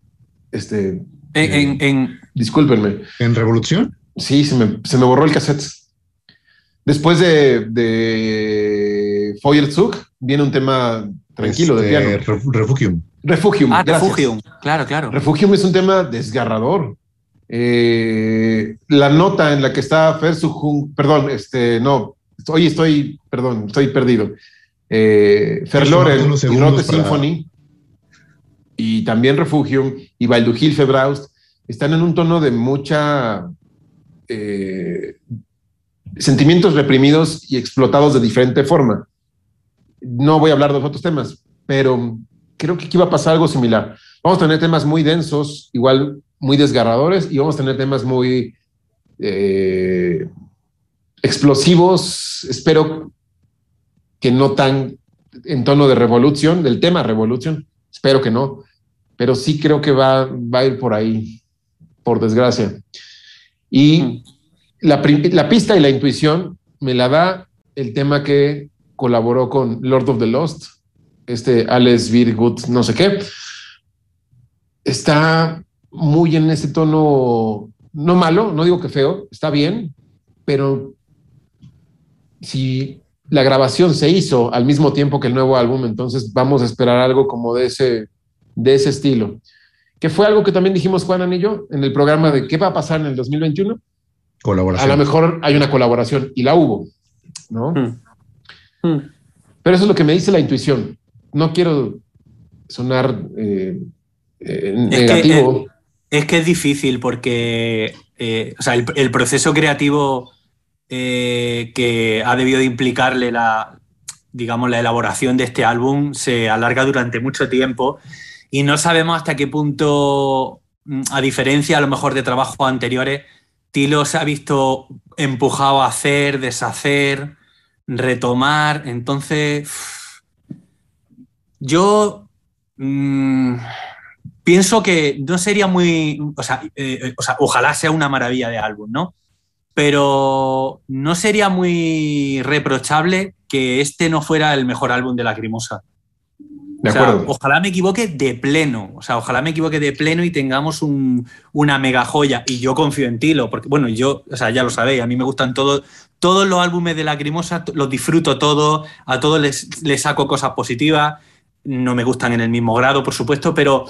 Este, en, en, discúlpenme. ¿En Revolución? Sí, se me, se me borró el cassette. Después de, de Feuerzug viene un tema tranquilo de Este, piano. Ref- Refugium. Refugium. ah, gracias. Refugium. Claro, claro. Refugium es un tema desgarrador. Eh, la nota en la que está Fer Sujun, perdón, este, no, hoy estoy, perdón, estoy perdido. Eh, Fer Quiero Loren tomarte unos y Rote para- Symphony y también Refugium y Balduhil Febraust están en un tono de mucha eh, sentimientos reprimidos y explotados de diferente forma. No voy a hablar de los otros temas, pero creo que aquí va a pasar algo similar. Vamos a tener temas muy densos, igual muy desgarradores, y vamos a tener temas muy eh, explosivos. Espero que no tan en tono de revolución, del tema revolución. Espero que no, pero sí creo que va, va a ir por ahí, por desgracia. Y la pista y la intuición me la da el tema que colaboró con Lord of the Lost, este Alex Virgut, no sé qué. Está muy en ese tono, no malo, no digo que feo, está bien, pero si la grabación se hizo al mismo tiempo que el nuevo álbum, entonces vamos a esperar algo como de ese, de ese estilo. Que fue algo que también dijimos Juan y yo en el programa de qué va a pasar en el 2021 a Colaboración. lo mejor hay una colaboración y la hubo, ¿no? Mm. Mm. Pero eso es lo que me dice la intuición. No quiero sonar eh, eh, Es que, negativo. Es que es difícil porque eh, o sea, el, el proceso creativo eh, que ha debido de implicarle la, digamos, la elaboración de este álbum se alarga durante mucho tiempo y no sabemos hasta qué punto, mm, a diferencia a lo mejor de trabajos anteriores, Tilo se ha visto empujado a hacer, deshacer, retomar. Entonces, yo mm, pienso que no sería muy. O sea, eh, o sea, ojalá sea una maravilla de álbum, ¿no? Pero no sería muy reprochable que este no fuera el mejor álbum de Lacrimosa. De O sea, acuerdo. ojalá me equivoque de pleno. O sea, ojalá me equivoque de pleno y tengamos un- una mega joya. Y yo confío en Tilo, porque, bueno, yo, o sea, ya lo sabéis, a mí me gustan todos, todos los álbumes de Lacrimosa, los disfruto todos, a todos les, les saco cosas positivas. No me gustan en el mismo grado, por supuesto, pero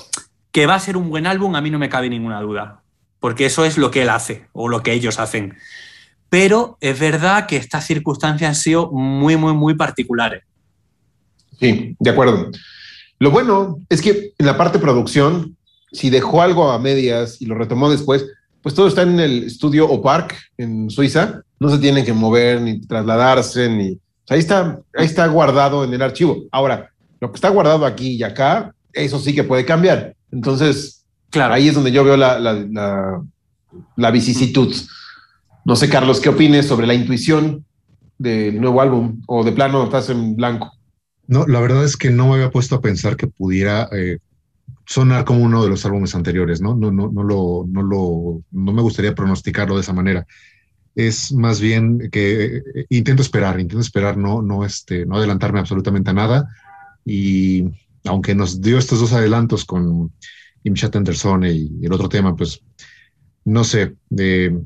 que va a ser un buen álbum, a mí no me cabe ninguna duda. Porque eso es lo que él hace, o lo que ellos hacen. Pero es verdad que estas circunstancias han sido muy, muy, muy particulares. Sí, de acuerdo. Lo bueno es que en la parte producción, si dejó algo a medias y lo retomó después, pues todo está en el estudio Opark en Suiza. No se tienen que mover ni trasladarse ni. o sea, ahí está, ahí está guardado en el archivo. Ahora, lo que está guardado aquí y acá, eso sí que puede cambiar. Entonces, Claro. ahí es donde yo veo la, la, la, la vicisitud. No sé, Carlos, ¿qué opines sobre la intuición del nuevo álbum? O de plano estás en blanco. No, la verdad es que no me había puesto a pensar que pudiera eh, sonar como uno de los álbumes anteriores, ¿no? No, no, no lo, no lo, no me gustaría pronosticarlo de esa manera. Es más bien que eh, intento esperar, intento esperar, no, no, este, no adelantarme absolutamente a nada. Y aunque nos dio estos dos adelantos con Imchat Anderson y el otro tema, pues no sé, eh,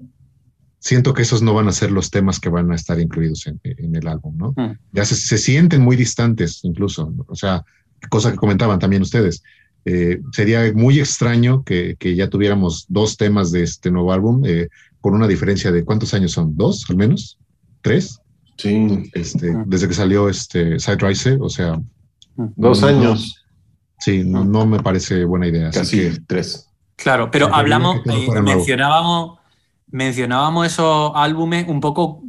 siento que esos no van a ser los temas que van a estar incluidos en, en el álbum, ¿no? Mm. ya se, se sienten muy distantes incluso, ¿no? o sea, cosa que comentaban también ustedes. Eh, sería muy extraño que, que, ya tuviéramos dos temas de este nuevo álbum eh, con una diferencia de cuántos años son, dos al menos, tres, Sí, este, Mm. desde que salió este Side Rise, o sea, dos No, años, sí, no, no me parece buena idea. así que- tres. Claro, pero hablamos, eh, mencionábamos, mencionábamos esos álbumes un poco,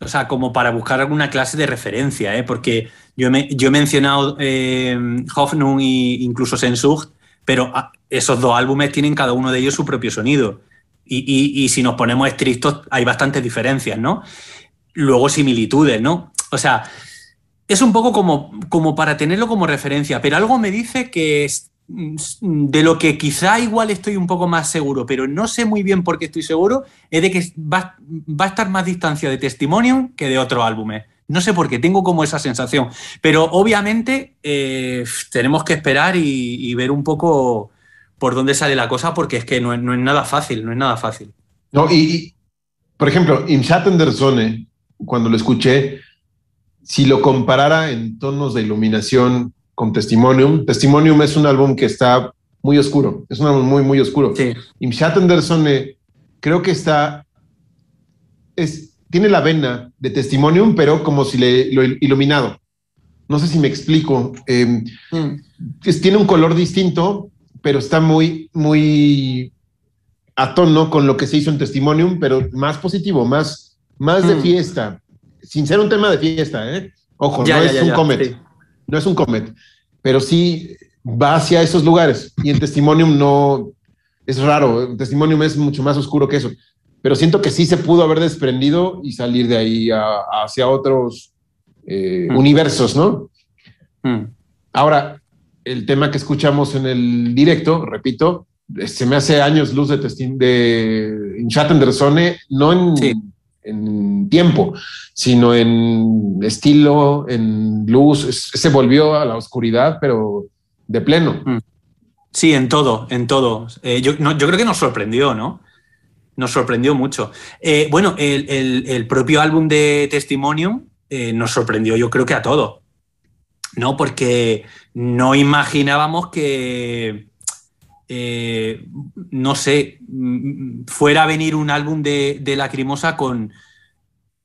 o sea, como para buscar alguna clase de referencia, ¿eh? porque yo, me, yo he mencionado eh, Hoffnung e incluso Sensucht, pero esos dos álbumes tienen cada uno de ellos su propio sonido. Y, y- si nos ponemos estrictos, hay bastantes diferencias, ¿no? Luego similitudes, ¿no? O sea, es un poco como, como para tenerlo como referencia, pero algo me dice que de lo que quizá igual estoy un poco más seguro, pero no sé muy bien por qué estoy seguro, es de que va, a estar más distancia de Testimonium que de otro álbum. No sé por qué, tengo como esa sensación. Pero obviamente eh, tenemos que esperar y, ver un poco por dónde sale la cosa, porque es que no, es nada fácil, no es nada fácil. No, y, por ejemplo, In der Zone, cuando lo escuché, si lo comparara en tonos de iluminación con Testimonium, Testimonium es un álbum que está muy oscuro, es un álbum muy, muy oscuro. Sí. In der Zone creo que está, es, tiene la vena de Testimonium, pero como si le lo iluminado. No sé si me explico. Em, mm. tiene un color distinto, pero está muy, muy a tono con lo que se hizo en Testimonium, pero más positivo, más, más de mm. fiesta, sin ser un tema de fiesta, ¿eh? Ojo, no es un comet, no es un comet, pero sí va hacia esos lugares. Y en Testimonium no, es raro, en Testimonium es mucho más oscuro que eso pero siento que sí se pudo haber desprendido y salir de ahí hacia otros eh, mm. universos, ¿no? Mm. Ahora, el tema que escuchamos en el directo, repito, se me hace años luz de, de Schattendersone, no en, en, tiempo, sino en estilo, en luz, se volvió a la oscuridad, pero de pleno. Mm. Sí, en todo, en todo. Eh, yo, yo creo que nos sorprendió, ¿no? nos sorprendió mucho. Eh, bueno, el, propio álbum de Testimonium eh, nos sorprendió yo creo que a todos, ¿no? Porque no imaginábamos que, eh, no sé, fuera a venir un álbum de, de Lacrimosa con,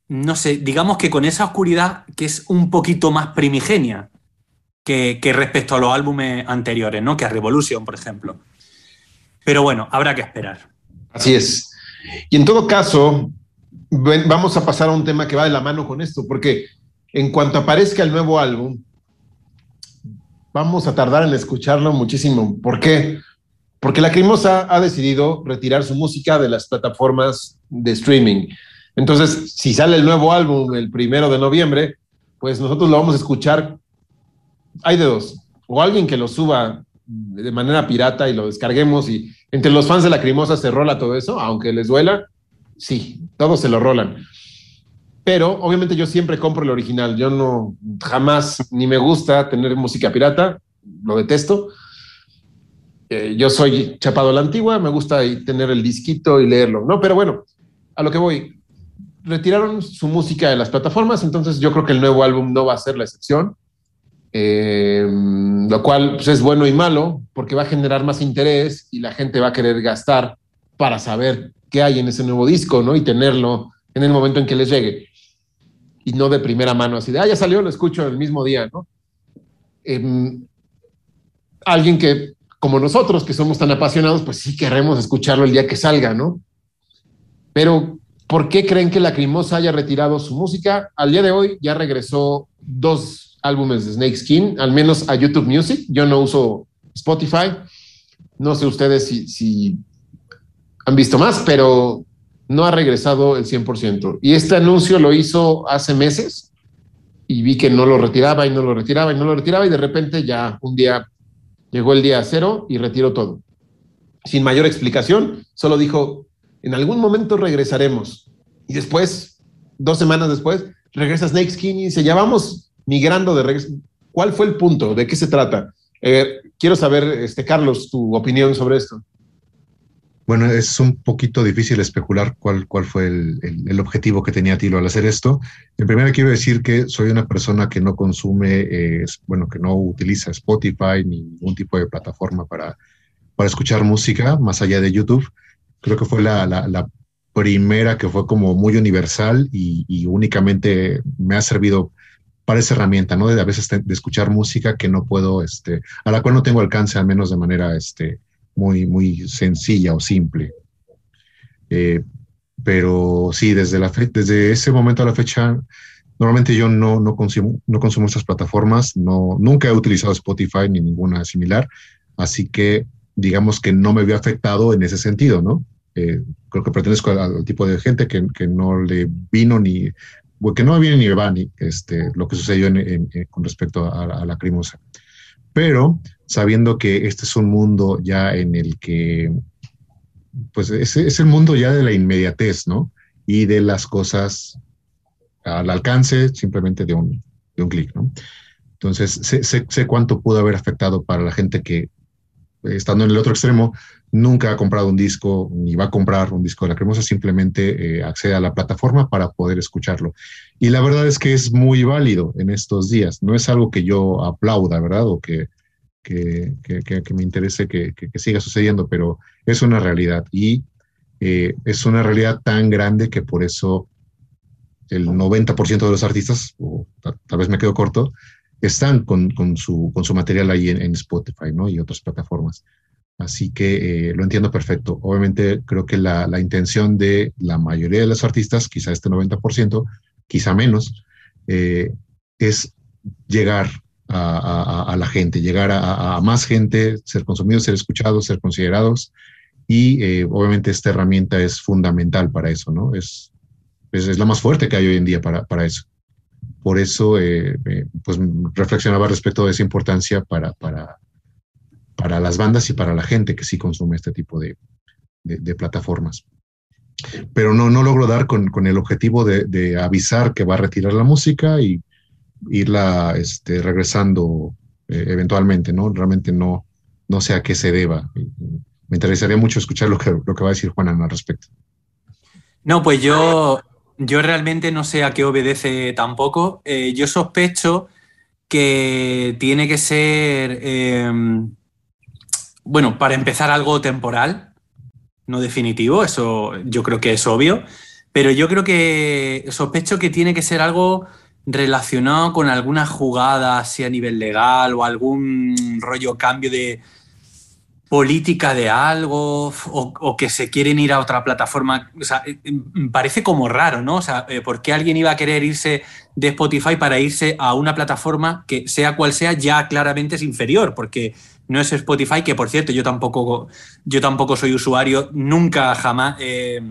no sé, digamos que con esa oscuridad que es un poquito más primigenia que, que respecto a los álbumes anteriores, ¿no? Que a Revolution, por ejemplo. Pero bueno, habrá que esperar. Así es. Y en todo caso, vamos a pasar a un tema que va de la mano con esto, porque en cuanto aparezca el nuevo álbum, vamos a tardar en escucharlo muchísimo. ¿Por qué? Porque la Crimosa ha decidido retirar su música de las plataformas de streaming. Entonces, si sale el nuevo álbum el primero de noviembre, pues nosotros lo vamos a escuchar. Hay de dos. O alguien que lo suba de manera pirata y lo descarguemos y entre los fans de la Crimosa se rola todo eso, aunque les duela, sí, todos se lo rolan. Pero obviamente yo siempre compro el original, yo no, jamás, ni me gusta tener música pirata, lo detesto. Eh, yo soy chapado a la antigua, me gusta tener el disquito y leerlo, ¿no? Pero bueno, a lo que voy, retiraron su música de las plataformas, entonces yo creo que el nuevo álbum no va a ser la excepción. Eh, lo cual pues, es bueno y malo porque va a generar más interés y la gente va a querer gastar para saber qué hay en ese nuevo disco, ¿no? Y tenerlo en el momento en que les llegue. Y no de primera mano, así de, ah, ya salió, lo escucho el mismo día, ¿no? Em, alguien que, como nosotros, que somos tan apasionados, pues sí queremos escucharlo el día que salga, ¿no? Pero, ¿por qué creen que Lacrimosa haya retirado su música? Al día de hoy ya regresó dos álbumes de Snake Skin, al menos a YouTube Music. Yo no uso Spotify. No sé ustedes si, han visto más, pero no ha regresado el 100%. Y este anuncio lo hizo hace meses y vi que no lo retiraba y no lo retiraba y no lo retiraba y de repente ya un día llegó el día cero y retiró todo. Sin mayor explicación, solo dijo, en algún momento regresaremos. Y después, dos semanas después, regresa Snake Skin y dice, ya vamos migrando de regreso. ¿Cuál fue el punto? ¿De qué se trata? Eh, quiero saber, este, Carlos, tu opinión sobre esto. Bueno, es un poquito difícil especular cuál, cuál fue el, objetivo que tenía Tilo al hacer esto. En primer quiero decir que soy una persona que no consume, eh, bueno, que no utiliza Spotify ni ningún tipo de plataforma para, para escuchar música más allá de YouTube. Creo que fue la, la, primera que fue como muy universal y, y, únicamente me ha servido para esa herramienta, ¿no? De a veces de escuchar música que no puedo, este, a la cual no tengo alcance, al menos de manera, este, muy, muy sencilla o simple. Eh, pero sí, desde, la desde ese momento a la fecha, normalmente yo no, no, consumo, no consumo estas plataformas, no, nunca he utilizado Spotify ni ninguna similar, así que digamos que no me había afectado en ese sentido, ¿no? Eh, creo que pertenezco al, tipo de gente que, que, no le vino ni porque no viene ni va ni este, lo que sucedió con respecto a, la crimosa. Pero sabiendo que este es un mundo ya en el que, pues es, es el mundo ya de la inmediatez, ¿no? Y de las cosas al alcance simplemente de un, de un clic, ¿no? Entonces, sé, sé, cuánto pudo haber afectado para la gente que, estando en el otro extremo, nunca ha comprado un disco ni va a comprar un disco de la cremosa, simplemente eh, accede a la plataforma para poder escucharlo. Y la verdad es que es muy válido en estos días. No es algo que yo aplauda, ¿verdad? Que, que, que, me interese que, siga sucediendo, pero es una realidad. Y eh, es una realidad tan grande que por eso el 90% de los artistas, o tal vez me quedo corto, están con, con, su, con su material ahí en, Spotify ¿no? y otras plataformas. Así que eh, lo entiendo perfecto. Obviamente creo que la, la, intención de la mayoría de los artistas, quizá este 90%, quizá menos, eh, es llegar a, la gente, llegar a, más gente, ser consumidos, ser escuchados, ser considerados. Y eh, obviamente esta herramienta es fundamental para eso, ¿no? Es, es, es, la más fuerte que hay hoy en día para, para eso por eso eh, eh, pues reflexionaba respecto de esa importancia para, para, para las bandas y para la gente que sí consume este tipo de, de, plataformas. Pero no, no logro dar con, con el objetivo de, de, avisar que va a retirar la música y irla este, regresando eh, eventualmente, ¿no? Realmente no, no sé a qué se deba. Me interesaría mucho escuchar lo que, lo que va a decir Juan al respecto. No, pues yo yo realmente no sé a qué obedece tampoco. Eh, yo sospecho que tiene que ser, em, bueno, para empezar algo temporal, no definitivo, eso yo creo que es obvio, pero yo creo que sospecho que tiene que ser algo relacionado con alguna jugada, así a nivel legal o algún rollo cambio de, política de algo o, que se quieren ir a otra plataforma. O sea, eh, mm, parece como raro, ¿no? O sea, eh, ¿por qué alguien iba a querer irse de Spotify para irse a una plataforma que, sea cual sea, ya claramente es inferior? Porque no es Spotify, que por cierto, yo tampoco, yo tampoco soy usuario, nunca jamás eh,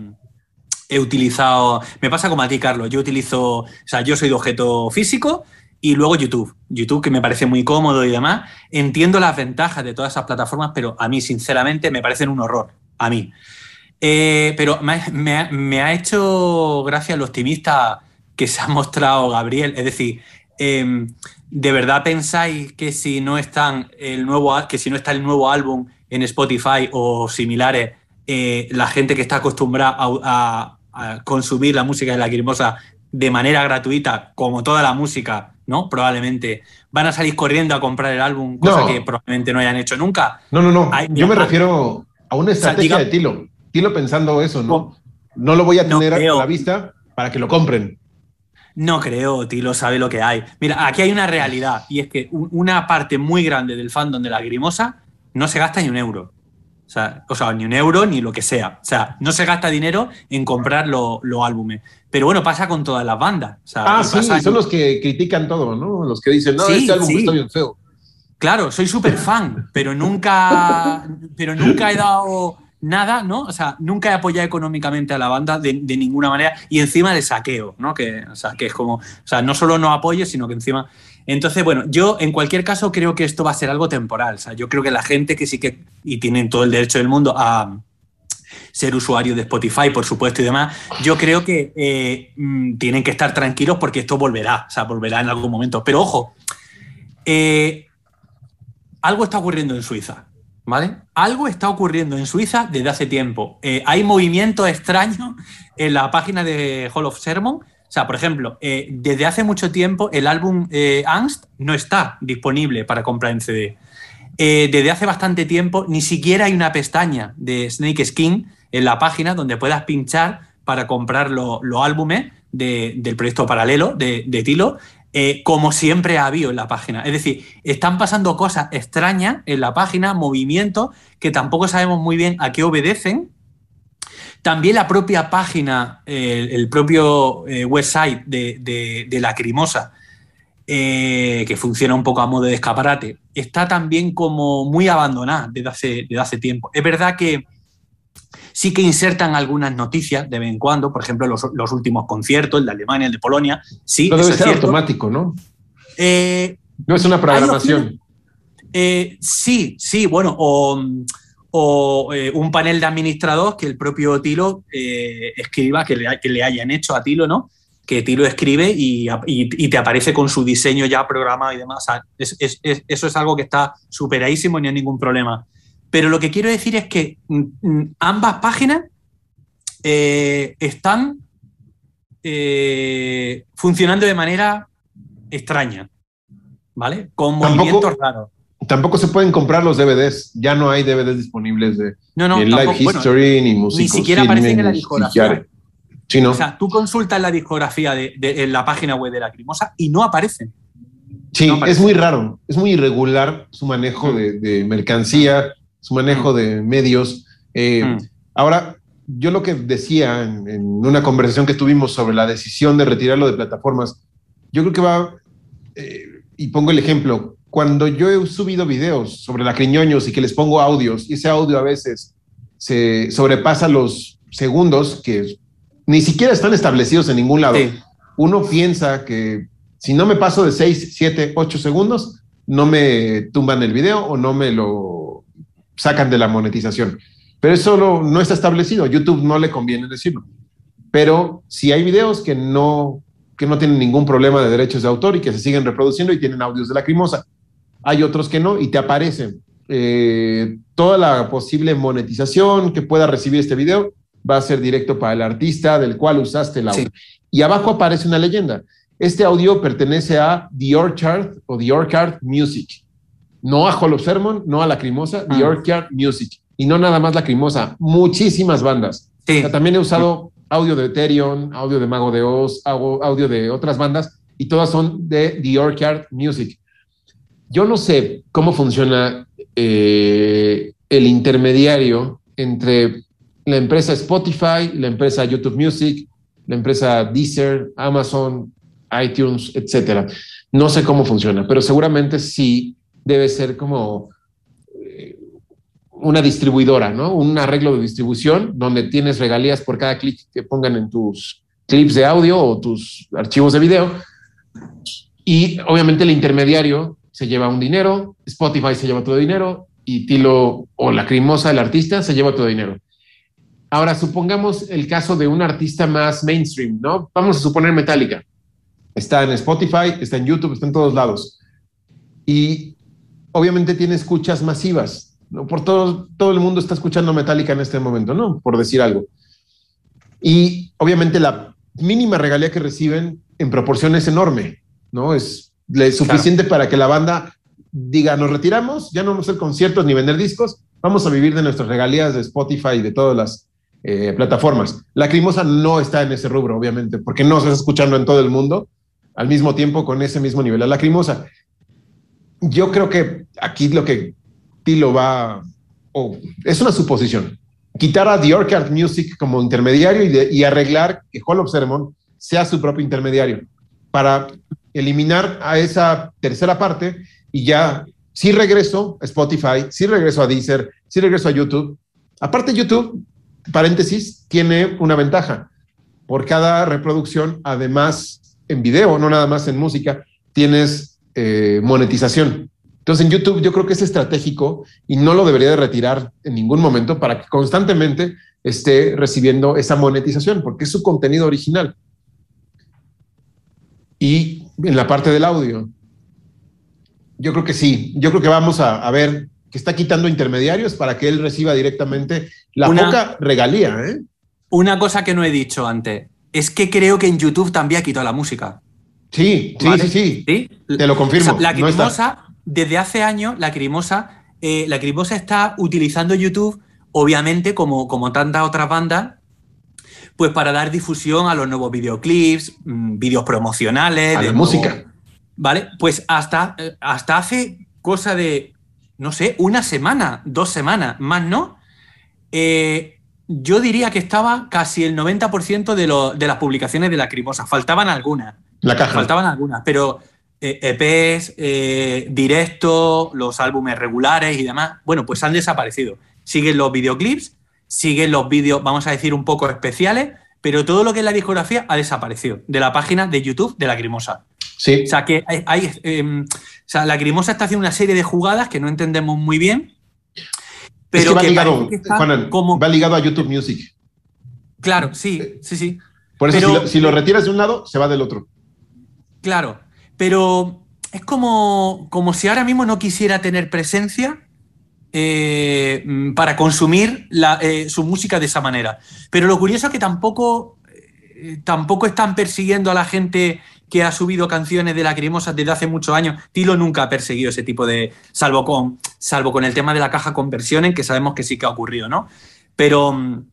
he utilizado. Me pasa como a ti, Carlos. Yo utilizo. O sea, yo soy de objeto físico y luego YouTube. YouTube, que me parece muy cómodo y demás. Entiendo las ventajas de todas esas plataformas, pero a mí, sinceramente, me parecen un horror. A mí. Eh, pero me, ha hecho gracia lo optimista que se ha mostrado Gabriel. Es decir, em, ¿de verdad pensáis que si no están el nuevo, que si no está el nuevo álbum en Spotify o similares, eh, la gente que está acostumbrada a, consumir la música de la Grimosa de manera gratuita, como toda la música, ¿no? Probablemente van a salir corriendo a comprar el álbum, cosa que probablemente no hayan hecho nunca. No, no, no. Yo me refiero a una estrategia de Tilo. Tilo pensando eso, ¿no? No lo voy a tener a la vista para que lo compren. No creo, Tilo sabe lo que hay. Mira, aquí hay una realidad y es que una parte muy grande del fandom de la Grimosa no se gasta ni un euro. O sea, o sea, ni un euro ni lo que sea. O sea, no se gasta dinero en comprar los álbumes. Pero bueno, pasa con todas las bandas. ah, sí, son los que critican todo, ¿no? Los que dicen, no, este álbum está bien feo. Claro, soy súper fan, pero nunca, pero nunca he dado nada, ¿no? O sea, nunca he apoyado económicamente a la banda de, ninguna manera y encima de saqueo, ¿no? Que, o sea, que es como, o sea, no solo no apoyo, sino que encima... Entonces, bueno, yo en cualquier caso creo que esto va a ser algo temporal. O sea, yo creo que la gente que sí que, y tienen todo el derecho del mundo a, ser usuario de Spotify, por supuesto, y demás, yo creo que eh, mm, tienen que estar tranquilos porque esto volverá, o sea, volverá en algún momento. Pero ojo, eh, algo está ocurriendo en Suiza, ¿vale? Algo está ocurriendo en Suiza desde hace tiempo. Eh, hay movimientos extraños en la página de Hall of Sermon. O sea, por ejemplo, desde hace mucho tiempo el álbum Angst no está disponible para comprar en CD. desde hace bastante tiempo ni siquiera hay una pestaña de Snake Skin en la página donde puedas pinchar para comprar los álbumes del proyecto paralelo de, Tilo, eh, como siempre ha habido en la página. Es decir, están pasando cosas extrañas en la página, movimientos que tampoco sabemos muy bien a qué obedecen. También la propia página, el, propio eh, website de, de, la Crimosa, eh, que funciona un poco a modo de escaparate, está también como muy abandonada desde hace, desde hace tiempo. Es verdad que Sí que insertan algunas noticias de vez en cuando, por ejemplo, los, los últimos conciertos, el de Alemania, el de Polonia. Sí, eso debe ser cierto. automático, ¿no? Eh, No es una programación. Eh, sí, sí, bueno, o, o, eh, un panel de administradores que el propio Tilo eh, escriba, que le, que le hayan hecho a Tilo, ¿no? Que Tilo escribe y, y- y te aparece con su diseño ya programado y demás. O sea, es- es- es- eso es algo que está superadísimo y no hay ningún problema. Pero lo que quiero decir es que mm, mm, ambas páginas eh, están funcionando de manera extraña, ¿vale? Con movimientos raros. Tampoco se pueden comprar los DVDs. Ya no hay DVDs disponibles de No, no, ni tampoco- Live bueno, History, ni música. siquiera aparecen en la discografía. Sí, ¿no? o sea, tú consultas la discografía de, de- en la página web de la Crimosa y no aparecen. Sí, No es muy raro, es muy irregular su manejo Mm. de, de mercancía, su manejo de medios. Eh, Mm. Ahora, yo lo que decía en, en una conversación que tuvimos sobre la decisión de retirarlo de plataformas, yo creo que va, eh, y pongo el ejemplo, cuando yo he subido videos sobre la Criñoños y que les pongo audios, y ese audio a veces se sobrepasa los segundos que ni siquiera están establecidos en ningún lado Sí. uno piensa que si no me paso de 6, 7, 8 segundos, no me tumban el video o no me lo sacan de la monetización. Pero eso no, no está establecido. YouTube no le conviene decirlo. Pero si hay videos que no, que no tienen ningún problema de derechos de autor y que se siguen reproduciendo y tienen audios de lacrimosa, hay otros que no y te aparecen. eh, toda la posible monetización que pueda recibir este video va a ser directo para el artista del cual usaste el audio. Sí. Y abajo aparece una leyenda. Este audio pertenece a The Orchard o The Orchard Music. No a Hall of Sermon, no a Lacrimosa, The Mm. Orchard Music. Y no nada más Lacrimosa, muchísimas bandas. Sí. O sea, también he usado audio de Ethereum, audio de Mago de Oz, au- audio de otras bandas y todas son de The Orchard Music. Yo no sé cómo funciona eh, el intermediario entre la empresa Spotify, la empresa YouTube Music, la empresa Deezer, Amazon, iTunes, etcétera. No sé cómo funciona, pero seguramente sí debe ser como eh, una distribuidora, ¿no? Un arreglo de distribución donde tienes regalías por cada clic que pongan en tus clips de audio o tus archivos de video. Y obviamente el intermediario se lleva un dinero, Spotify se lleva todo dinero y Tilo o Lacrimosa, el artista, se lleva todo dinero. Ahora, supongamos el caso de un artista más mainstream, ¿no? Vamos a suponer Metallica. Está en Spotify, está en YouTube, está en todos lados. Y obviamente tiene escuchas masivas, ¿no? Por todo, todo el mundo está escuchando Metallica en este momento, ¿no? Por decir algo. Y obviamente la mínima regalía que reciben en proporción es enorme, ¿no? Es le- suficiente para que la banda diga, nos retiramos, ya no vamos a hacer conciertos ni vender discos, vamos a vivir de nuestras regalías de Spotify y de todas las eh, plataformas. Lacrimosa no está en ese rubro, obviamente, porque no se está escuchando en todo el mundo al mismo tiempo con ese mismo nivel. La Lacrimosa. Yo creo que aquí lo que Tilo va, o es una suposición, quitar a The Orchard Music como intermediario y, de- y arreglar que Hall of Sermon sea su propio intermediario para eliminar a esa tercera parte y ya si regreso a Spotify, si regreso a Deezer, si regreso a YouTube. Aparte YouTube, paréntesis, tiene una ventaja. Por cada reproducción, además en video, no nada más en música, tienes eh, monetización. Entonces en YouTube yo creo que es estratégico y no lo debería de retirar en ningún momento para que constantemente esté recibiendo esa monetización, porque es su contenido original. Y en la parte del audio, yo creo que sí, yo creo que vamos a, a ver que está quitando intermediarios para que él reciba directamente la Una- poca regalía. ¿eh? Una cosa que no he dicho antes es que creo que en YouTube también ha quitado la música. Sí, sí, ¿vale? sí, sí, ¿Sí? te lo confirmo. O sea, la no. Crimosa, desde hace años, la Crimosa, eh, la Crimosa está utilizando YouTube, obviamente, como, como tantas otras bandas, pues para dar difusión a los nuevos videoclips, mm, vídeos promocionales. A de la nuevo- música. ¿Vale? Pues hasta, eh, hasta hace cosa de, no sé, una semana, dos semanas, más no, eh, yo diría que estaba casi el 90% de, lo- de las publicaciones de la Crimosa. Faltaban algunas. La caja. Faltaban algunas, pero eh, EPs, eh, directos, los álbumes regulares y demás, bueno, pues han desaparecido. Siguen los videoclips siguen los vídeos, vamos a decir, un poco especiales, pero todo lo que es la discografía ha desaparecido de la página de YouTube de Lacrimosa. Sí. O sea, que hay, hay, eh, o sea, Lacrimosa está haciendo una serie de jugadas que no entendemos muy bien. Pero es que va, que ligado, parece que está Juanan, como... va ligado a YouTube Music. Claro, sí, sí, sí. Por eso, Pero- si, lo, si lo retiras de un lado, se va del otro. Claro, pero es como, como si ahora mismo no quisiera tener presencia eh, mm, para consumir eh, su música de esa manera. Pero lo curioso es que tampoco, eh, tampoco están persiguiendo a la gente que ha subido canciones de Lacrimosas desde hace muchos años. Tilo nunca ha perseguido ese tipo de. salvo con, salvo con el tema de la caja conversiones, que sabemos que sí que ha ocurrido, ¿no? Pero. mm,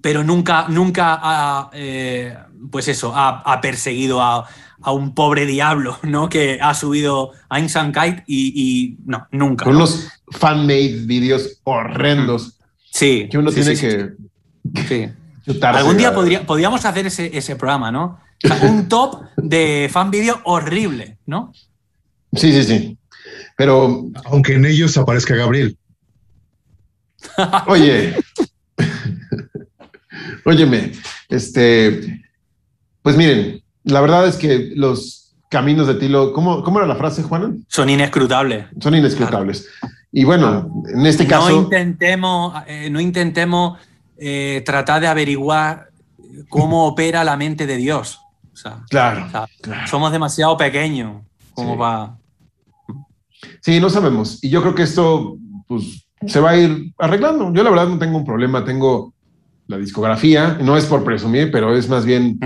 Pero nunca, nunca ha, pues eso, ha perseguido a, a un pobre diablo, ¿no? Que ha subido a Insane Kite y, y no, nunca. Con ¿no? unos fan-made vídeos horrendos Sí. que uno sí, tiene sí, sí, que sí. chutarse. Algún día podría, podríamos hacer ese, ese programa, ¿no? O sea, un top de fan video horrible, ¿no? Sí, sí, sí. Pero, Aunque en ellos aparezca Gabriel. oye, óyeme, este, pues miren, la verdad es que los caminos de Tilo, ¿cómo, cómo era la frase, Juana? Son inescrutables. Son inescrutables. Y bueno, en este No caso, intentemos, eh, no intentemos eh, tratar de averiguar cómo opera la mente de Dios. O sea, claro, o sea, claro. somos demasiado pequeños como Sí. para. Sí, no sabemos. Y yo creo que esto, pues, se va a ir arreglando. Yo la verdad no tengo un problema, tengo la discografía, no es por presumir, pero es más bien,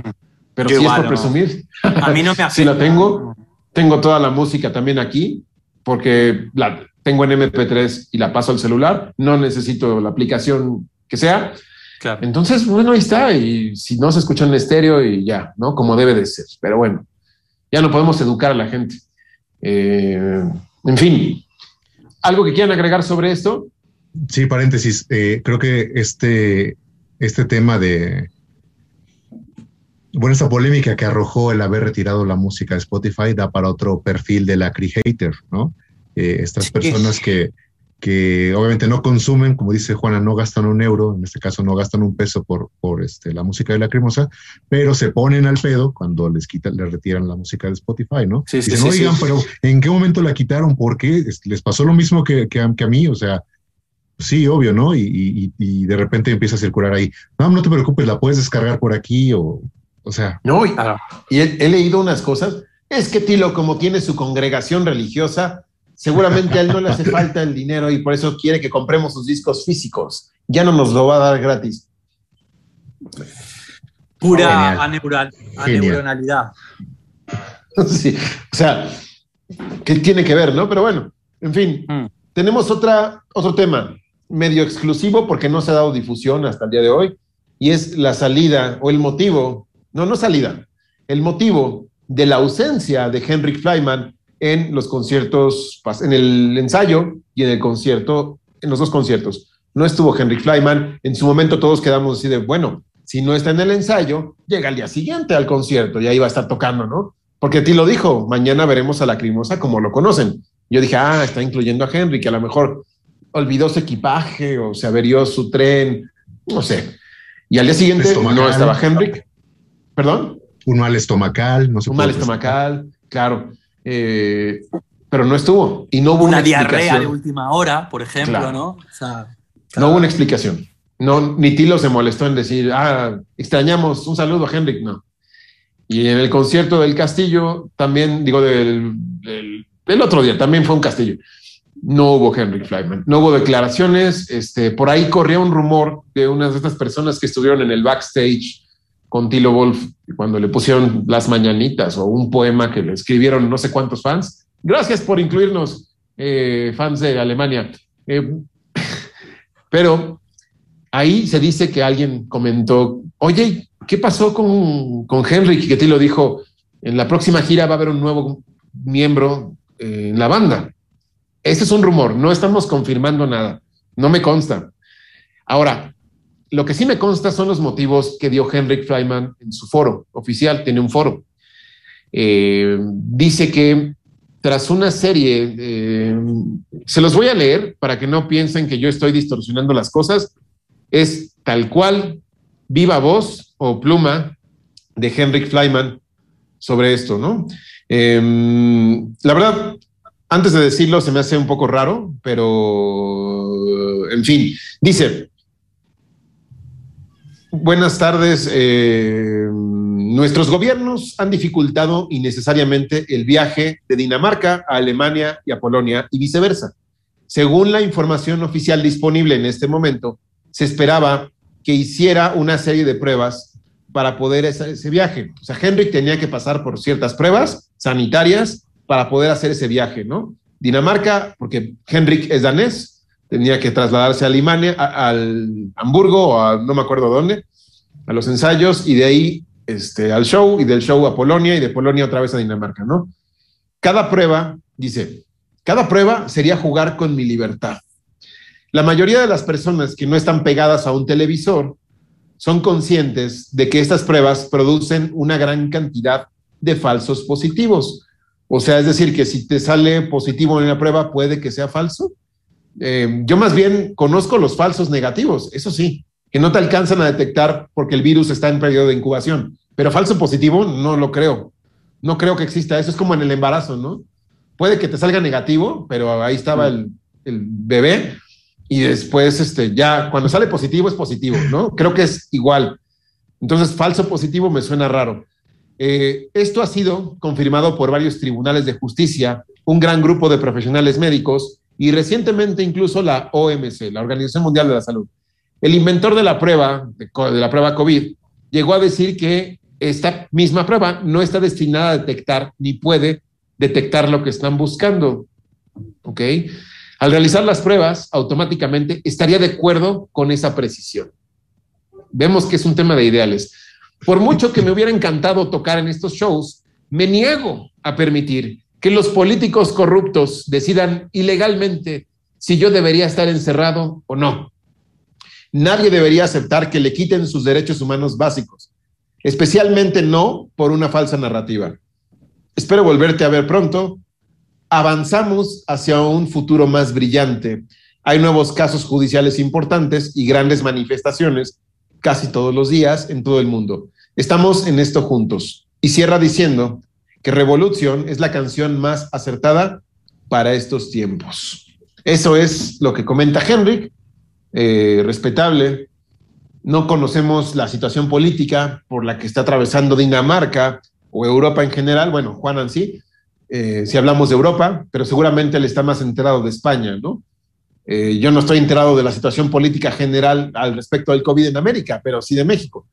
pero Yo sí igual, es por ¿no? presumir. A mí no me afecta. Sí la tengo. Tengo toda la música también aquí, porque la tengo en MP3 y la paso al celular. No necesito la aplicación que sea. Claro. Entonces, bueno, ahí está. Y si no se escucha en estéreo y ya, ¿no? Como debe de ser. Pero bueno, ya no podemos educar a la gente. Eh, en fin, ¿algo que quieran agregar sobre esto? Sí, paréntesis. eh, creo que este, este tema de. Bueno, esta polémica que arrojó el haber retirado la música de Spotify da para otro perfil de la hater, ¿no? Eh, estas Sí. personas que, que obviamente no consumen, como dice Juana, no gastan un euro, en este caso no gastan un peso por, por este, la música de Lacrimosa, pero se ponen al pedo cuando les quitan, les retiran la música de Spotify, ¿no? Sí, sí, Dicen, sí, oigan, pero ¿en qué momento la quitaron? ¿Por qué? Es- Les pasó lo mismo que, que a, que a mí, o sea, sí, obvio, ¿no? Y, y- y de repente empieza a circular ahí. No, no te preocupes, la puedes descargar por aquí o, o sea, No, y, y he, he leído unas cosas. Es que Tilo, como tiene su congregación religiosa, seguramente a él no le hace falta el dinero y por eso quiere que compremos sus discos físicos. Ya no nos lo va a dar gratis. Pura aneural, Genial. aneuronalidad. Sí, o sea, ¿qué tiene que ver, no? Pero bueno, en fin, Mm. tenemos otra, otro tema medio exclusivo porque no se ha dado difusión hasta el día de hoy y es la salida o el motivo, no, no salida, el motivo de la ausencia de Henrik Flyman en los conciertos, en el ensayo y en el concierto, en los dos conciertos. No estuvo Henrik Flyman, en su momento todos quedamos así de, bueno, si no está en el ensayo, llega al día siguiente al concierto y ahí va a estar tocando, ¿no? Porque a ti lo dijo, mañana veremos a Lacrimosa como lo conocen. Yo dije, ah, está incluyendo a Henry, que a lo mejor olvidó su equipaje o se averió su tren, no sé. Y al día siguiente no estaba Henrik. ¿Perdón? un mal estomacal, no se Un mal estomacal, claro. Eh, pero no estuvo y no hubo Una una, diarrea de última hora, por ejemplo, Claro. ¿no? O sea, No hubo una explicación. No, ni Tilo se molestó en decir, ah, extrañamos un saludo a Henrik, no. Y en el concierto del Castillo, también, digo, del, del, del otro día, también fue un Castillo. No hubo Henrik Flyman, no hubo declaraciones. Este, por ahí corría un rumor de unas de estas personas que estuvieron en el backstage con Tilo Wolf cuando le pusieron las mañanitas o un poema que le escribieron no sé cuántos fans. Gracias por incluirnos, eh, fans de Alemania. Eh, pero ahí se dice que alguien comentó, oye, ¿qué pasó con, con Henrik? Que te lo dijo, en la próxima gira va a haber un nuevo miembro eh, en la banda. Este es un rumor, no estamos confirmando nada, no me consta. Ahora, lo que sí me consta son los motivos que dio Henrik Flyman en su foro oficial, tiene un foro. Eh, dice que tras una serie, eh, se los voy a leer para que no piensen que yo estoy distorsionando las cosas. es tal cual viva voz o pluma de Henrik Flyman sobre esto, ¿no? Em, la verdad, antes de decirlo, se me hace un poco raro, pero en fin, dice, buenas tardes. Eh, nuestros gobiernos han dificultado innecesariamente el viaje de Dinamarca a Alemania y a Polonia y viceversa. Según la información oficial disponible en este momento, se esperaba que hiciera una serie de pruebas para poder hacer ese viaje. O sea, Henrik tenía que pasar por ciertas pruebas sanitarias para poder hacer ese viaje, ¿no? Dinamarca, porque Henrik es danés, tenía que trasladarse a Alemania, al Hamburgo o a no me acuerdo dónde, a los ensayos y de ahí este, al show y del show a Polonia y de Polonia otra vez a Dinamarca, ¿no? Cada prueba, dice, cada prueba sería jugar con mi libertad. La mayoría de las personas que no están pegadas a un televisor son conscientes de que estas pruebas producen una gran cantidad de falsos positivos. O sea, es decir, que si te sale positivo en la prueba, puede que sea falso. Eh, yo más bien conozco los falsos negativos, eso sí, que no te alcanzan a detectar porque el virus está en periodo de incubación. Pero falso positivo no lo creo. No creo que exista. Eso es como en el embarazo, ¿no? Puede que te salga negativo, pero ahí estaba el, el bebé y después este, ya cuando sale positivo es positivo, ¿no? Creo que es igual. Entonces, falso positivo me suena raro. Eh, esto ha sido confirmado por varios tribunales de justicia, un gran grupo de profesionales médicos y recientemente incluso la OMC, la Organización Mundial de la Salud. El inventor de la prueba, de, la prueba COVID, llegó a decir que esta misma prueba no está destinada a detectar ni puede detectar lo que están buscando. ¿Ok? Al realizar las pruebas, automáticamente estaría de acuerdo con esa precisión. Vemos que es un tema de ideales. Por mucho que me hubiera encantado tocar en estos shows, me niego a permitir que los políticos corruptos decidan ilegalmente si yo debería estar encerrado o no. Nadie debería aceptar que le quiten sus derechos humanos básicos, especialmente no por una falsa narrativa. Espero volverte a ver pronto avanzamos hacia un futuro más brillante. Hay nuevos casos judiciales importantes y grandes manifestaciones casi todos los días en todo el mundo. Estamos en esto juntos. Y cierra diciendo que Revolución es la canción más acertada para estos tiempos. Eso es lo que comenta Henrik, eh, respetable. No conocemos la situación política por la que está atravesando Dinamarca o Europa en general. Bueno, Juan sí, eh, si hablamos de Europa, pero seguramente él está más enterado de España, ¿no? Eh, yo no estoy enterado de la situación política general al respecto del COVID en América, pero sí de México.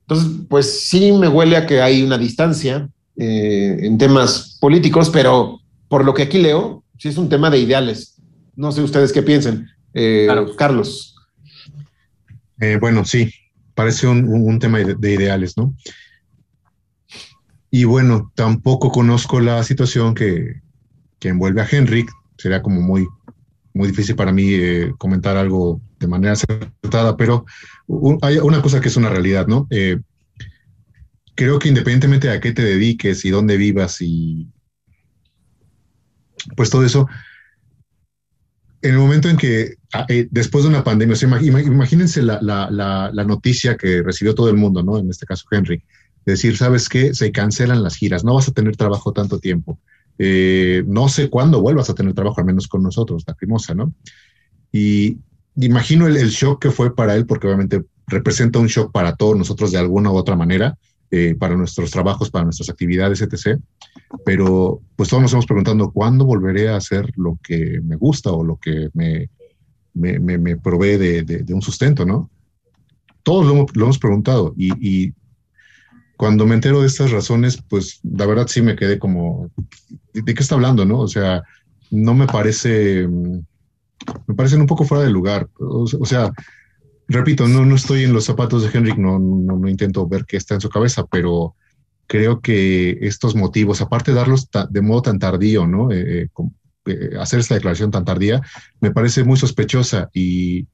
Entonces, pues sí me huele a que hay una distancia eh, en temas políticos, pero por lo que aquí leo, sí es un tema de ideales. No sé ustedes qué piensen. Carlos. bueno, sí, parece un, tema de ideales, ¿no? Y bueno, tampoco conozco la situación que, envuelve a Henrik. Sería como muy, muy difícil para mí eh, comentar algo de manera acertada, pero hay una cosa que es una realidad, ¿no? Eh, creo que independientemente de a qué te dediques y dónde vivas y pues todo eso, en el momento en que ah, eh, después de una pandemia, imagínense la, noticia que recibió todo el mundo, ¿no? En este caso Henrik, decir, ¿sabes qué? Se cancelan las giras, no vas a tener trabajo tanto tiempo. Eh, no sé cuándo vuelvas a tener trabajo, al menos con nosotros, la Primosa, ¿no? Y imagino el, shock que fue para él, porque obviamente representa un shock para todos nosotros de alguna u otra manera, eh, para nuestros trabajos, para nuestras actividades, etc. Pero pues todos nos estamos preguntando, ¿cuándo volveré a hacer lo que me gusta o lo que me, me, provee de, un sustento, ¿no? Todos lo, hemos preguntado y cuando me entero de estas razones, pues la verdad sí me quedé como, ¿de, qué está hablando, no? O sea, no me parece, me parecen un poco fuera de lugar. O, sea, repito, no, no estoy en los zapatos de Henrik, no, no, intento ver qué está en su cabeza, pero creo que estos motivos, aparte de darlos de modo tan tardío, ¿no? Eh, eh, eh, hacer esta declaración tan tardía, me parece muy sospechosa y,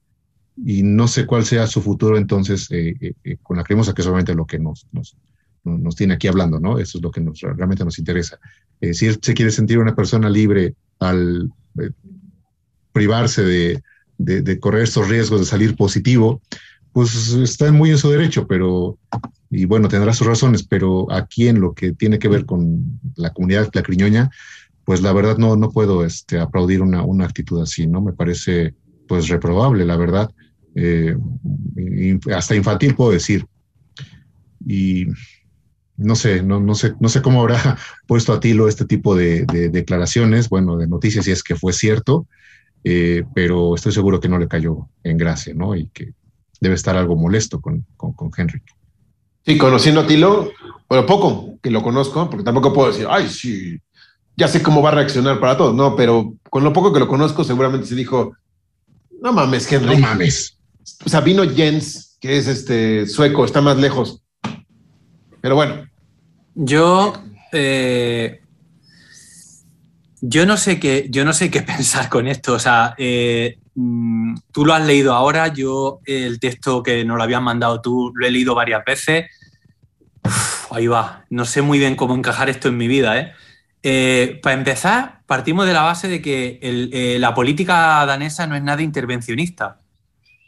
y no sé cuál sea su futuro entonces con la cremosa, que es solamente lo que nos, nos, nos tiene aquí hablando, ¿no? Eso es lo que realmente nos interesa. Si él se quiere sentir una persona libre al privarse de, de, correr estos riesgos de salir positivo, pues está muy en su derecho, pero, y bueno, tendrá sus razones, pero aquí en lo que tiene que ver con la comunidad lacriñoña, pues la verdad no, no puedo este, aplaudir una, una actitud así, ¿no? Me parece pues reprobable, la verdad. Eh, hasta infantil puedo decir. Y no sé, no, no, sé, no sé cómo habrá puesto a Tilo este tipo de, declaraciones, bueno, de noticias, si es que fue cierto, eh, pero estoy seguro que no le cayó en gracia, ¿no? Y que debe estar algo molesto con, con, con Henry. Sí, conociendo a Tilo, bueno, poco que lo conozco, porque tampoco puedo decir, ay, sí, ya sé cómo va a reaccionar para todo, no, pero con lo poco que lo conozco, seguramente se dijo, no mames, Henry. No mames. O sea, vino Jens, que es este sueco, está más lejos. Pero bueno. Yo. Eh, yo no sé qué. Yo no sé qué pensar con esto. O sea, eh, mm, tú lo has leído ahora. Yo el texto que nos lo habían mandado tú lo he leído varias veces. ahí va. No sé muy bien cómo encajar esto en mi vida, ¿eh? Eh, para empezar, partimos de la base de que la política danesa no es nada intervencionista.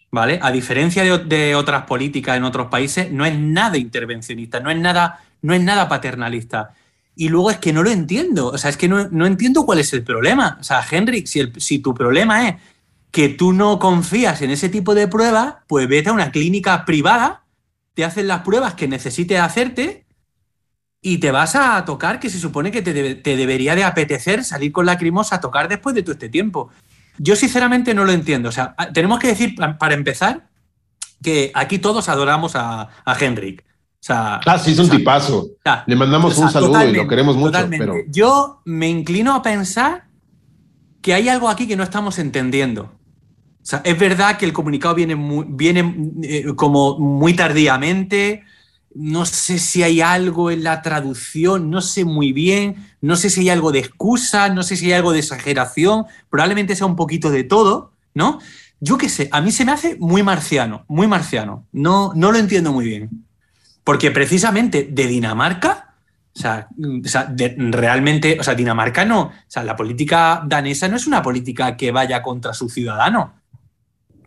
¿Vale? A diferencia de, otras políticas en otros países, no es nada intervencionista, no es nada, no es nada paternalista. Y luego es que no lo entiendo. O sea, es que no, entiendo cuál es el problema. O sea, Henrik, si, si tu problema es que tú no confías en ese tipo de pruebas, pues vete a una clínica privada, te hacen las pruebas que necesites hacerte y te vas a tocar que se supone que te, debería de apetecer salir con lacrimosa a tocar después de todo este tiempo. Yo sinceramente no lo entiendo. O sea, tenemos que decir, para empezar, que aquí todos adoramos a, a Henrik. Sea, ah, sí, es un tipazo. Le mandamos un saludo y lo queremos mucho. Pero... Yo me inclino a pensar que hay algo aquí que no estamos entendiendo. O sea, es verdad que el comunicado viene, viene eh, como muy tardíamente, no sé si hay algo en la traducción, no sé muy bien, no sé si hay algo de excusa, no sé si hay algo de exageración, probablemente sea un poquito de todo, ¿no? Yo qué sé, a mí se me hace muy marciano, muy marciano, no, no lo entiendo muy bien. Porque precisamente de Dinamarca, o sea, realmente, o sea, Dinamarca no, o sea, la política danesa no es una política que vaya contra su ciudadano.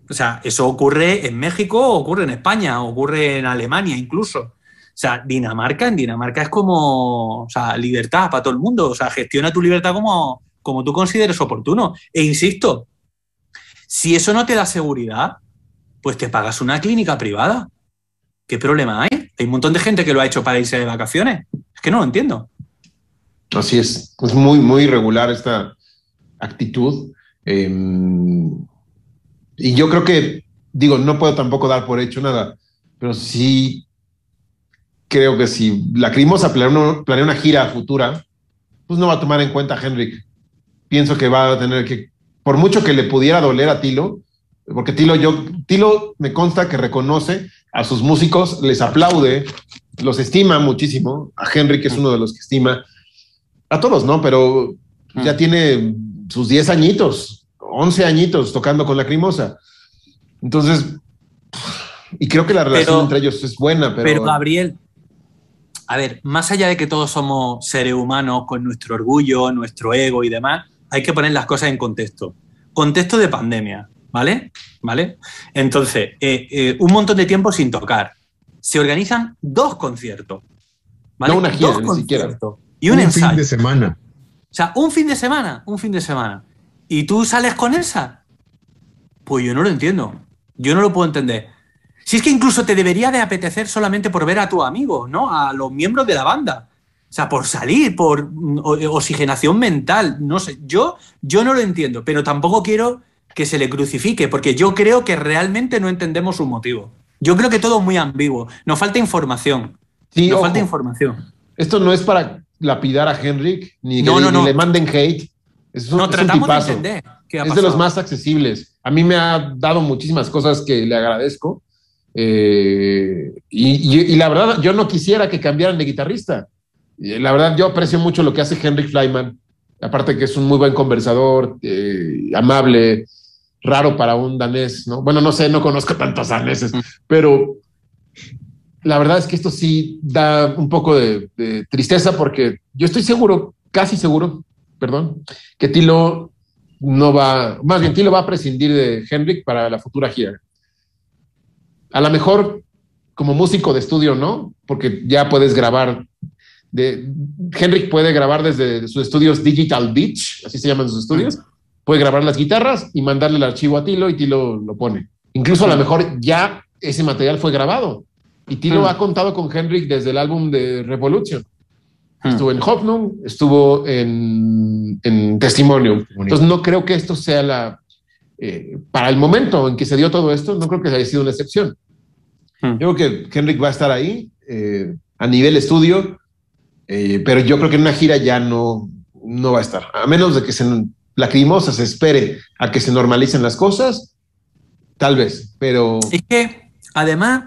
O sea, eso ocurre en México, ocurre en España, ocurre en Alemania incluso. O sea, Dinamarca, en Dinamarca es como, o sea, libertad para todo el mundo. O sea, gestiona tu libertad como, como tú consideres oportuno. E insisto, si eso no te da seguridad, pues te pagas una clínica privada. ¿Qué problema hay? Hay un montón de gente que lo ha hecho para irse de vacaciones. Es que no lo entiendo. Así es. Es muy, muy irregular esta actitud. Em, y yo creo que, digo, no puedo tampoco dar por hecho nada, pero sí creo que si Lacrimosa planea, planea una gira futura, pues no va a tomar en cuenta a Henrik. Pienso que va a tener que, por mucho que le pudiera doler a Tilo, porque Tilo, yo, Tilo me consta que reconoce a sus músicos, les aplaude, los estima muchísimo. A Henrik es uno de los que estima. A todos, ¿no? Pero ya mm. tiene sus 10 añitos, 11 añitos tocando con Lacrimosa. Entonces, y creo que la relación entre ellos es buena, pero... Pero Gabriel, a ver, más allá de que todos somos seres humanos con nuestro orgullo, nuestro ego y demás, hay que poner las cosas en contexto. Contexto de pandemia, ¿vale? ¿Vale? Entonces, eh, eh, un montón de tiempo sin tocar. Se organizan dos conciertos. ¿vale? No una gira, ni siquiera. Y un, fin de semana. O sea, un fin de semana, un fin de semana. ¿Y tú sales con esa? Pues yo no lo entiendo. Yo no lo puedo entender. Si es que incluso te debería de apetecer solamente por ver a tu amigo, ¿no? A los miembros de la banda. O sea, por salir, por oxigenación mental, no sé. Yo, yo no lo entiendo, pero tampoco quiero que se le crucifique, porque yo creo que realmente no entendemos su motivo. Yo creo que todo es muy ambiguo. Nos falta información. Sí, Nos falta información. Esto no es para lapidar a Henrik, ni que le manden hate. Es no, tratamos de entender. es de los más accesibles. A mí me ha dado muchísimas cosas que le agradezco eh, y, la verdad, yo no quisiera que cambiaran de guitarrista. La verdad, yo aprecio mucho lo que hace Henrik Flyman. Aparte que es un muy buen conversador, eh, amable, raro para un danés, ¿no? Bueno, no sé, no conozco tantos daneses, pero la verdad es que esto sí da un poco de, tristeza porque yo estoy seguro, casi seguro, perdón, que Tilo no va, más bien Tilo va a prescindir de Henrik para la futura gira. A lo mejor como músico de estudio, ¿no? Porque ya puedes grabar. De, Henrik puede grabar desde sus estudios Digital Beach, así se llaman sus estudios. Puede grabar las guitarras y mandarle el archivo a Tilo y Tilo lo pone. Incluso a lo mejor ya ese material fue grabado. Y Tilo ha contado con Henrik desde el álbum de Revolution. Estuvo en Hoffnung, estuvo en, en Testimonium. Entonces no creo que esto sea la... Eh, para el momento en que se dio todo esto, no creo que haya sido una excepción. Hmm. Yo creo que Henrik va a estar ahí eh, a nivel estudio, eh, pero yo creo que en una gira ya no, no va a estar. A menos de que se lacrimosa se espere a que se normalicen las cosas, tal vez, pero... Es que, además,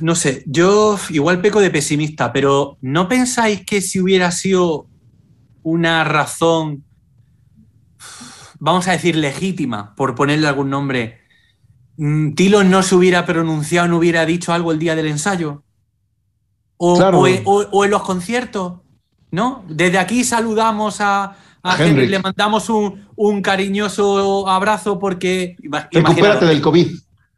no sé, yo igual peco de pesimista, pero ¿no pensáis que si hubiera sido una razón, vamos a decir, legítima, por ponerle algún nombre, mm, Tilo no se hubiera pronunciado, no hubiera dicho algo el día del ensayo? O, Claro. o en- o- o en los conciertos, ¿no? Desde aquí saludamos a, a Henry, le mandamos un, un cariñoso abrazo porque... Recupérate del COVID.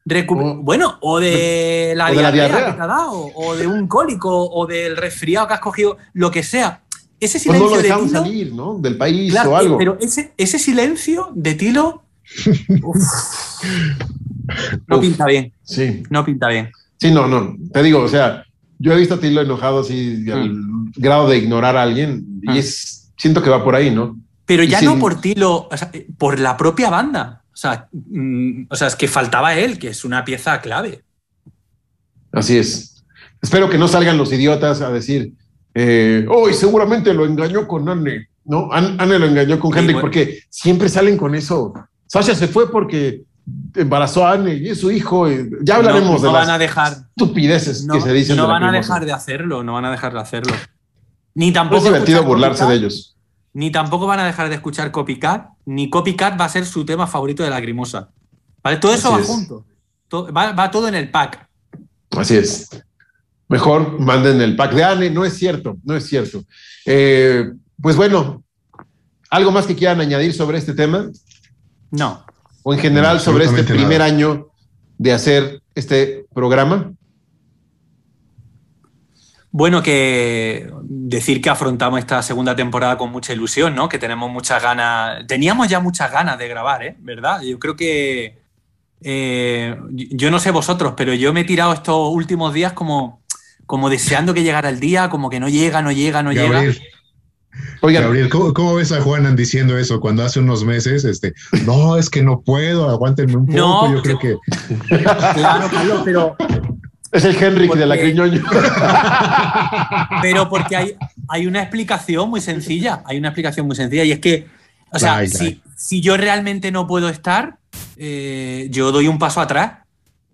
Recu- O- bueno, o de la, o de la diarrea, que te ha dado, o de un cólico, o del resfriado que has cogido, lo que sea. Ese Pues no silencio lo de Tilo, salir, ¿no? Del país claro, o algo. pero ese, ese silencio de Tilo uf, no Uf. pinta bien, Sí, no pinta bien. sí, no, no. Te digo, o sea, yo he visto a Tilo enojado así al grado de ignorar a alguien Mm. y es, siento que va por ahí, ¿no? Pero ya no por Tilo, o sea, por la propia banda. O sea, mm, o sea, es que faltaba él, que es una pieza clave. Así es. Espero que no salgan los idiotas a decir, eh, hoy seguramente lo engañó con Anne. No, An- Anne lo engañó con Sí, bueno. porque siempre salen con eso. Sasha se fue porque embarazó a Anne y es su hijo. y ya hablaremos no, no de van las a dejar, estupideces no, que se dicen. no de van a dejar de hacerlo, no van a dejar de hacerlo. Ni tampoco es divertido burlarse Copycat, de ellos. Ni tampoco van a dejar de escuchar Copycat, ni Copycat va a ser su tema favorito de Lacrimosa. ¿Vale? Todo eso Así va es. junto. To- va, va todo en el pack. Así es. Mejor manden el pack de Anne. No es cierto, no es cierto. Eh, pues bueno, ¿algo más que quieran añadir sobre este tema? No. O en general No, sobre este primer nada. año de hacer este programa? Bueno, que decir que afrontamos esta segunda temporada con mucha ilusión, ¿no? Que tenemos muchas ganas. Teníamos ya muchas ganas de grabar, ¿eh? ¿Verdad? Yo creo que. eh, yo no sé vosotros, pero yo me he tirado estos últimos días como, como deseando que llegara el día, como que no llega, no llega, no llega. Oigan, Gabriel, ¿cómo, cómo ves a Juanan diciendo eso cuando hace unos meses, este, no, es que no puedo, aguántenme un poco, No, yo creo que Claro, Carlos, pero, es el Henrik Porque- de la Criñoño. pero porque hay, hay una explicación muy sencilla. Hay una explicación muy sencilla y es que, o sea, Ay, si, ay. si yo realmente no puedo estar, eh, yo doy un paso atrás.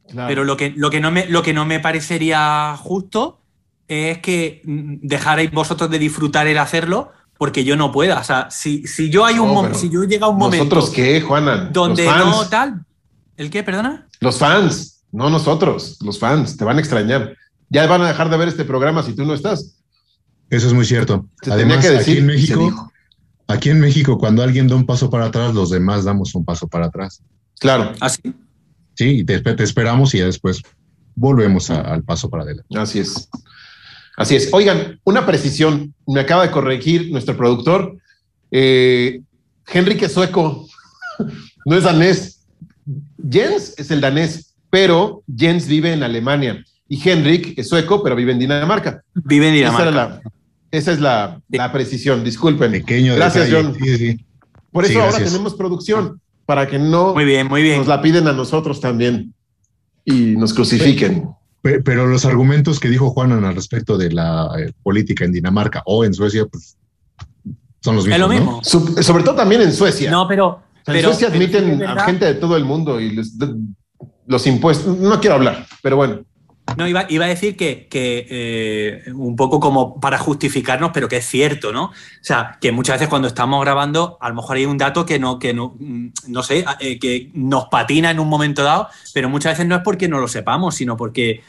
Claro. Pero lo que, lo, que no me, lo que no me parecería justo es que dejarais vosotros de disfrutar el hacerlo porque yo no pueda. O sea, si, si yo hay un No, mom- pero si yo llega un momento ¿Nosotros qué, Juana? donde los fans, no tal. ¿El qué? ¿Perdona? Los fans, no nosotros, los fans, te van a extrañar. Ya van a dejar de ver este programa si tú no estás. eso es muy cierto. Tenía Además, que decir, aquí en México, aquí en México, cuando alguien da un paso para atrás, los demás damos un paso para atrás. Claro, Así. Sí, y te, te esperamos y ya después volvemos a- al paso para adelante. así es. Así es. Oigan, una precisión, me acaba de corregir nuestro productor. Eh, Henrik es sueco, no es danés. Jens es el danés, pero Jens vive en Alemania y Henrik es sueco, pero vive en Dinamarca. Vive en Esa, Dinamarca. la, esa es la, la precisión, disculpen. Pequeño Gracias, detalle. John. Sí, sí. Por eso Sí, ahora tenemos producción, para que no Muy bien, muy bien. nos la piden a nosotros también y nos crucifiquen. Pe- Pero los argumentos que dijo Juanan al respecto de la eh, política en Dinamarca o en Suecia, pues son los mismos. Es lo ¿no? mismo. Sub- sobre todo también en Suecia. No, pero. O sea, pero en Suecia pero sí admiten que es a gente de todo el mundo y les, de- los impuestos. No quiero hablar, pero bueno. No, iba, iba a decir que, que, eh, un poco como para justificarnos, pero que es cierto, ¿no? O sea, que muchas veces cuando estamos grabando, a lo mejor hay un dato que no, que no, mm, no sé, eh, que nos patina en un momento dado, pero muchas veces no es porque no lo sepamos, sino porque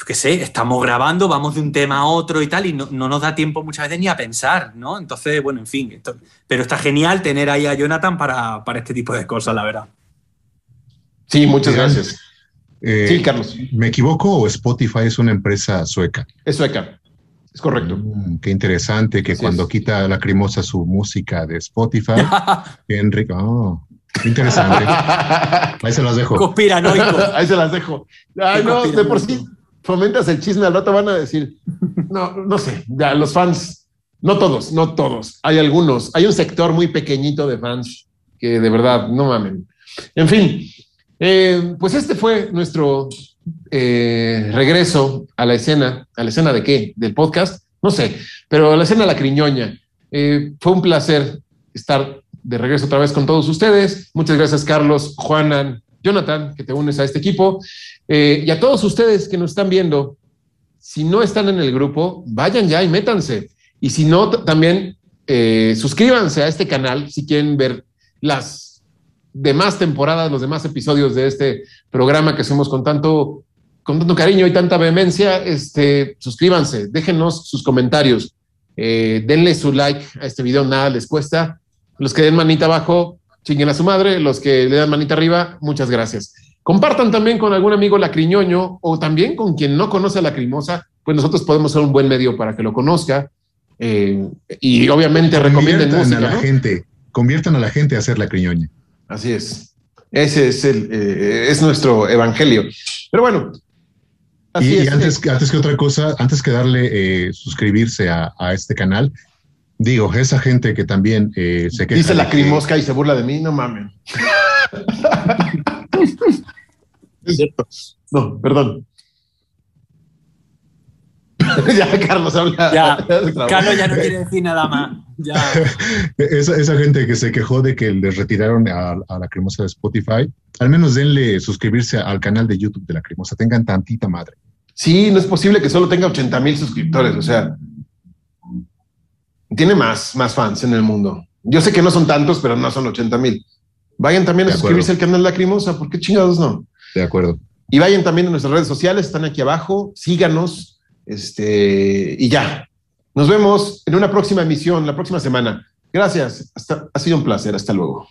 yo qué sé, estamos grabando, vamos de un tema a otro y tal, y no, nos da tiempo muchas veces ni a pensar, ¿no? Entonces, bueno, en fin, pero está genial tener ahí a Jonathan para, este tipo de cosas, la verdad. Sí, muchas gracias. Eh, sí, Carlos. ¿Me equivoco o Spotify es una empresa sueca? Es sueca. Es correcto. Mm, qué interesante que cuando quita Lacrimosa su música de Spotify, Enrique, oh, interesante. Ahí se las dejo. Conspiranoico. Ahí se las dejo. Ay, no, de por sí fomentas el chisme, al rato van a decir, no, no sé, ya los fans, no todos, no todos, hay algunos, hay un sector muy pequeñito de fans que de verdad, no mamen. En fin, eh, pues este fue nuestro eh, regreso a la escena, a la escena de qué, del podcast, no sé, pero a la escena La Criñoña. Eh, fue un placer estar de regreso otra vez con todos ustedes. Muchas gracias, Carlos, Juanan, Jonathan, que te unes a este equipo. Y a todos ustedes que nos están viendo, si no están en el grupo, vayan ya y métanse. Y si no, también suscríbanse a este canal si quieren ver las demás temporadas, los demás episodios de este programa que hacemos con tanto, con tanto cariño y tanta vehemencia. Este, suscríbanse, déjenos sus comentarios, eh, denle su like a este video, nada les cuesta. Los que den manita abajo, chinguen a su madre, los que le dan manita arriba, muchas gracias. Compartan también con algún amigo lacriñoño o también con quien no conoce a Lacrimosa, pues nosotros podemos ser un buen medio para que lo conozca. Eh, y obviamente recomienden música. a la gente, conviertan a la gente a ser lacriñoña. Así es. Ese es el eh, es nuestro evangelio. Pero bueno. y, antes, antes que otra cosa, antes que darle eh, suscribirse a, a, este canal, Digo, esa gente que también eh, se queja. Dice la crimosca y se burla de mí, no mames. es cierto. No, perdón. ya, Carlos habla. Ya, Carlos ya no quiere decir nada más. Ya. Esa, gente que se quejó de que les retiraron a, a, la cremosa de Spotify, al menos denle suscribirse al canal de YouTube de la cremosa. Tengan tantita madre. Sí, no es posible que solo tenga 80 mil suscriptores. O sea, tiene más, más fans en el mundo. Yo sé que no son tantos, pero no son 80 mil. Vayan también a suscribirse al canal Lacrimosa, porque chingados no. De acuerdo. Y vayan también a nuestras redes sociales, están aquí abajo, síganos, este, y ya. Nos vemos en una próxima emisión, la próxima semana. Gracias, ha sido un placer, hasta luego.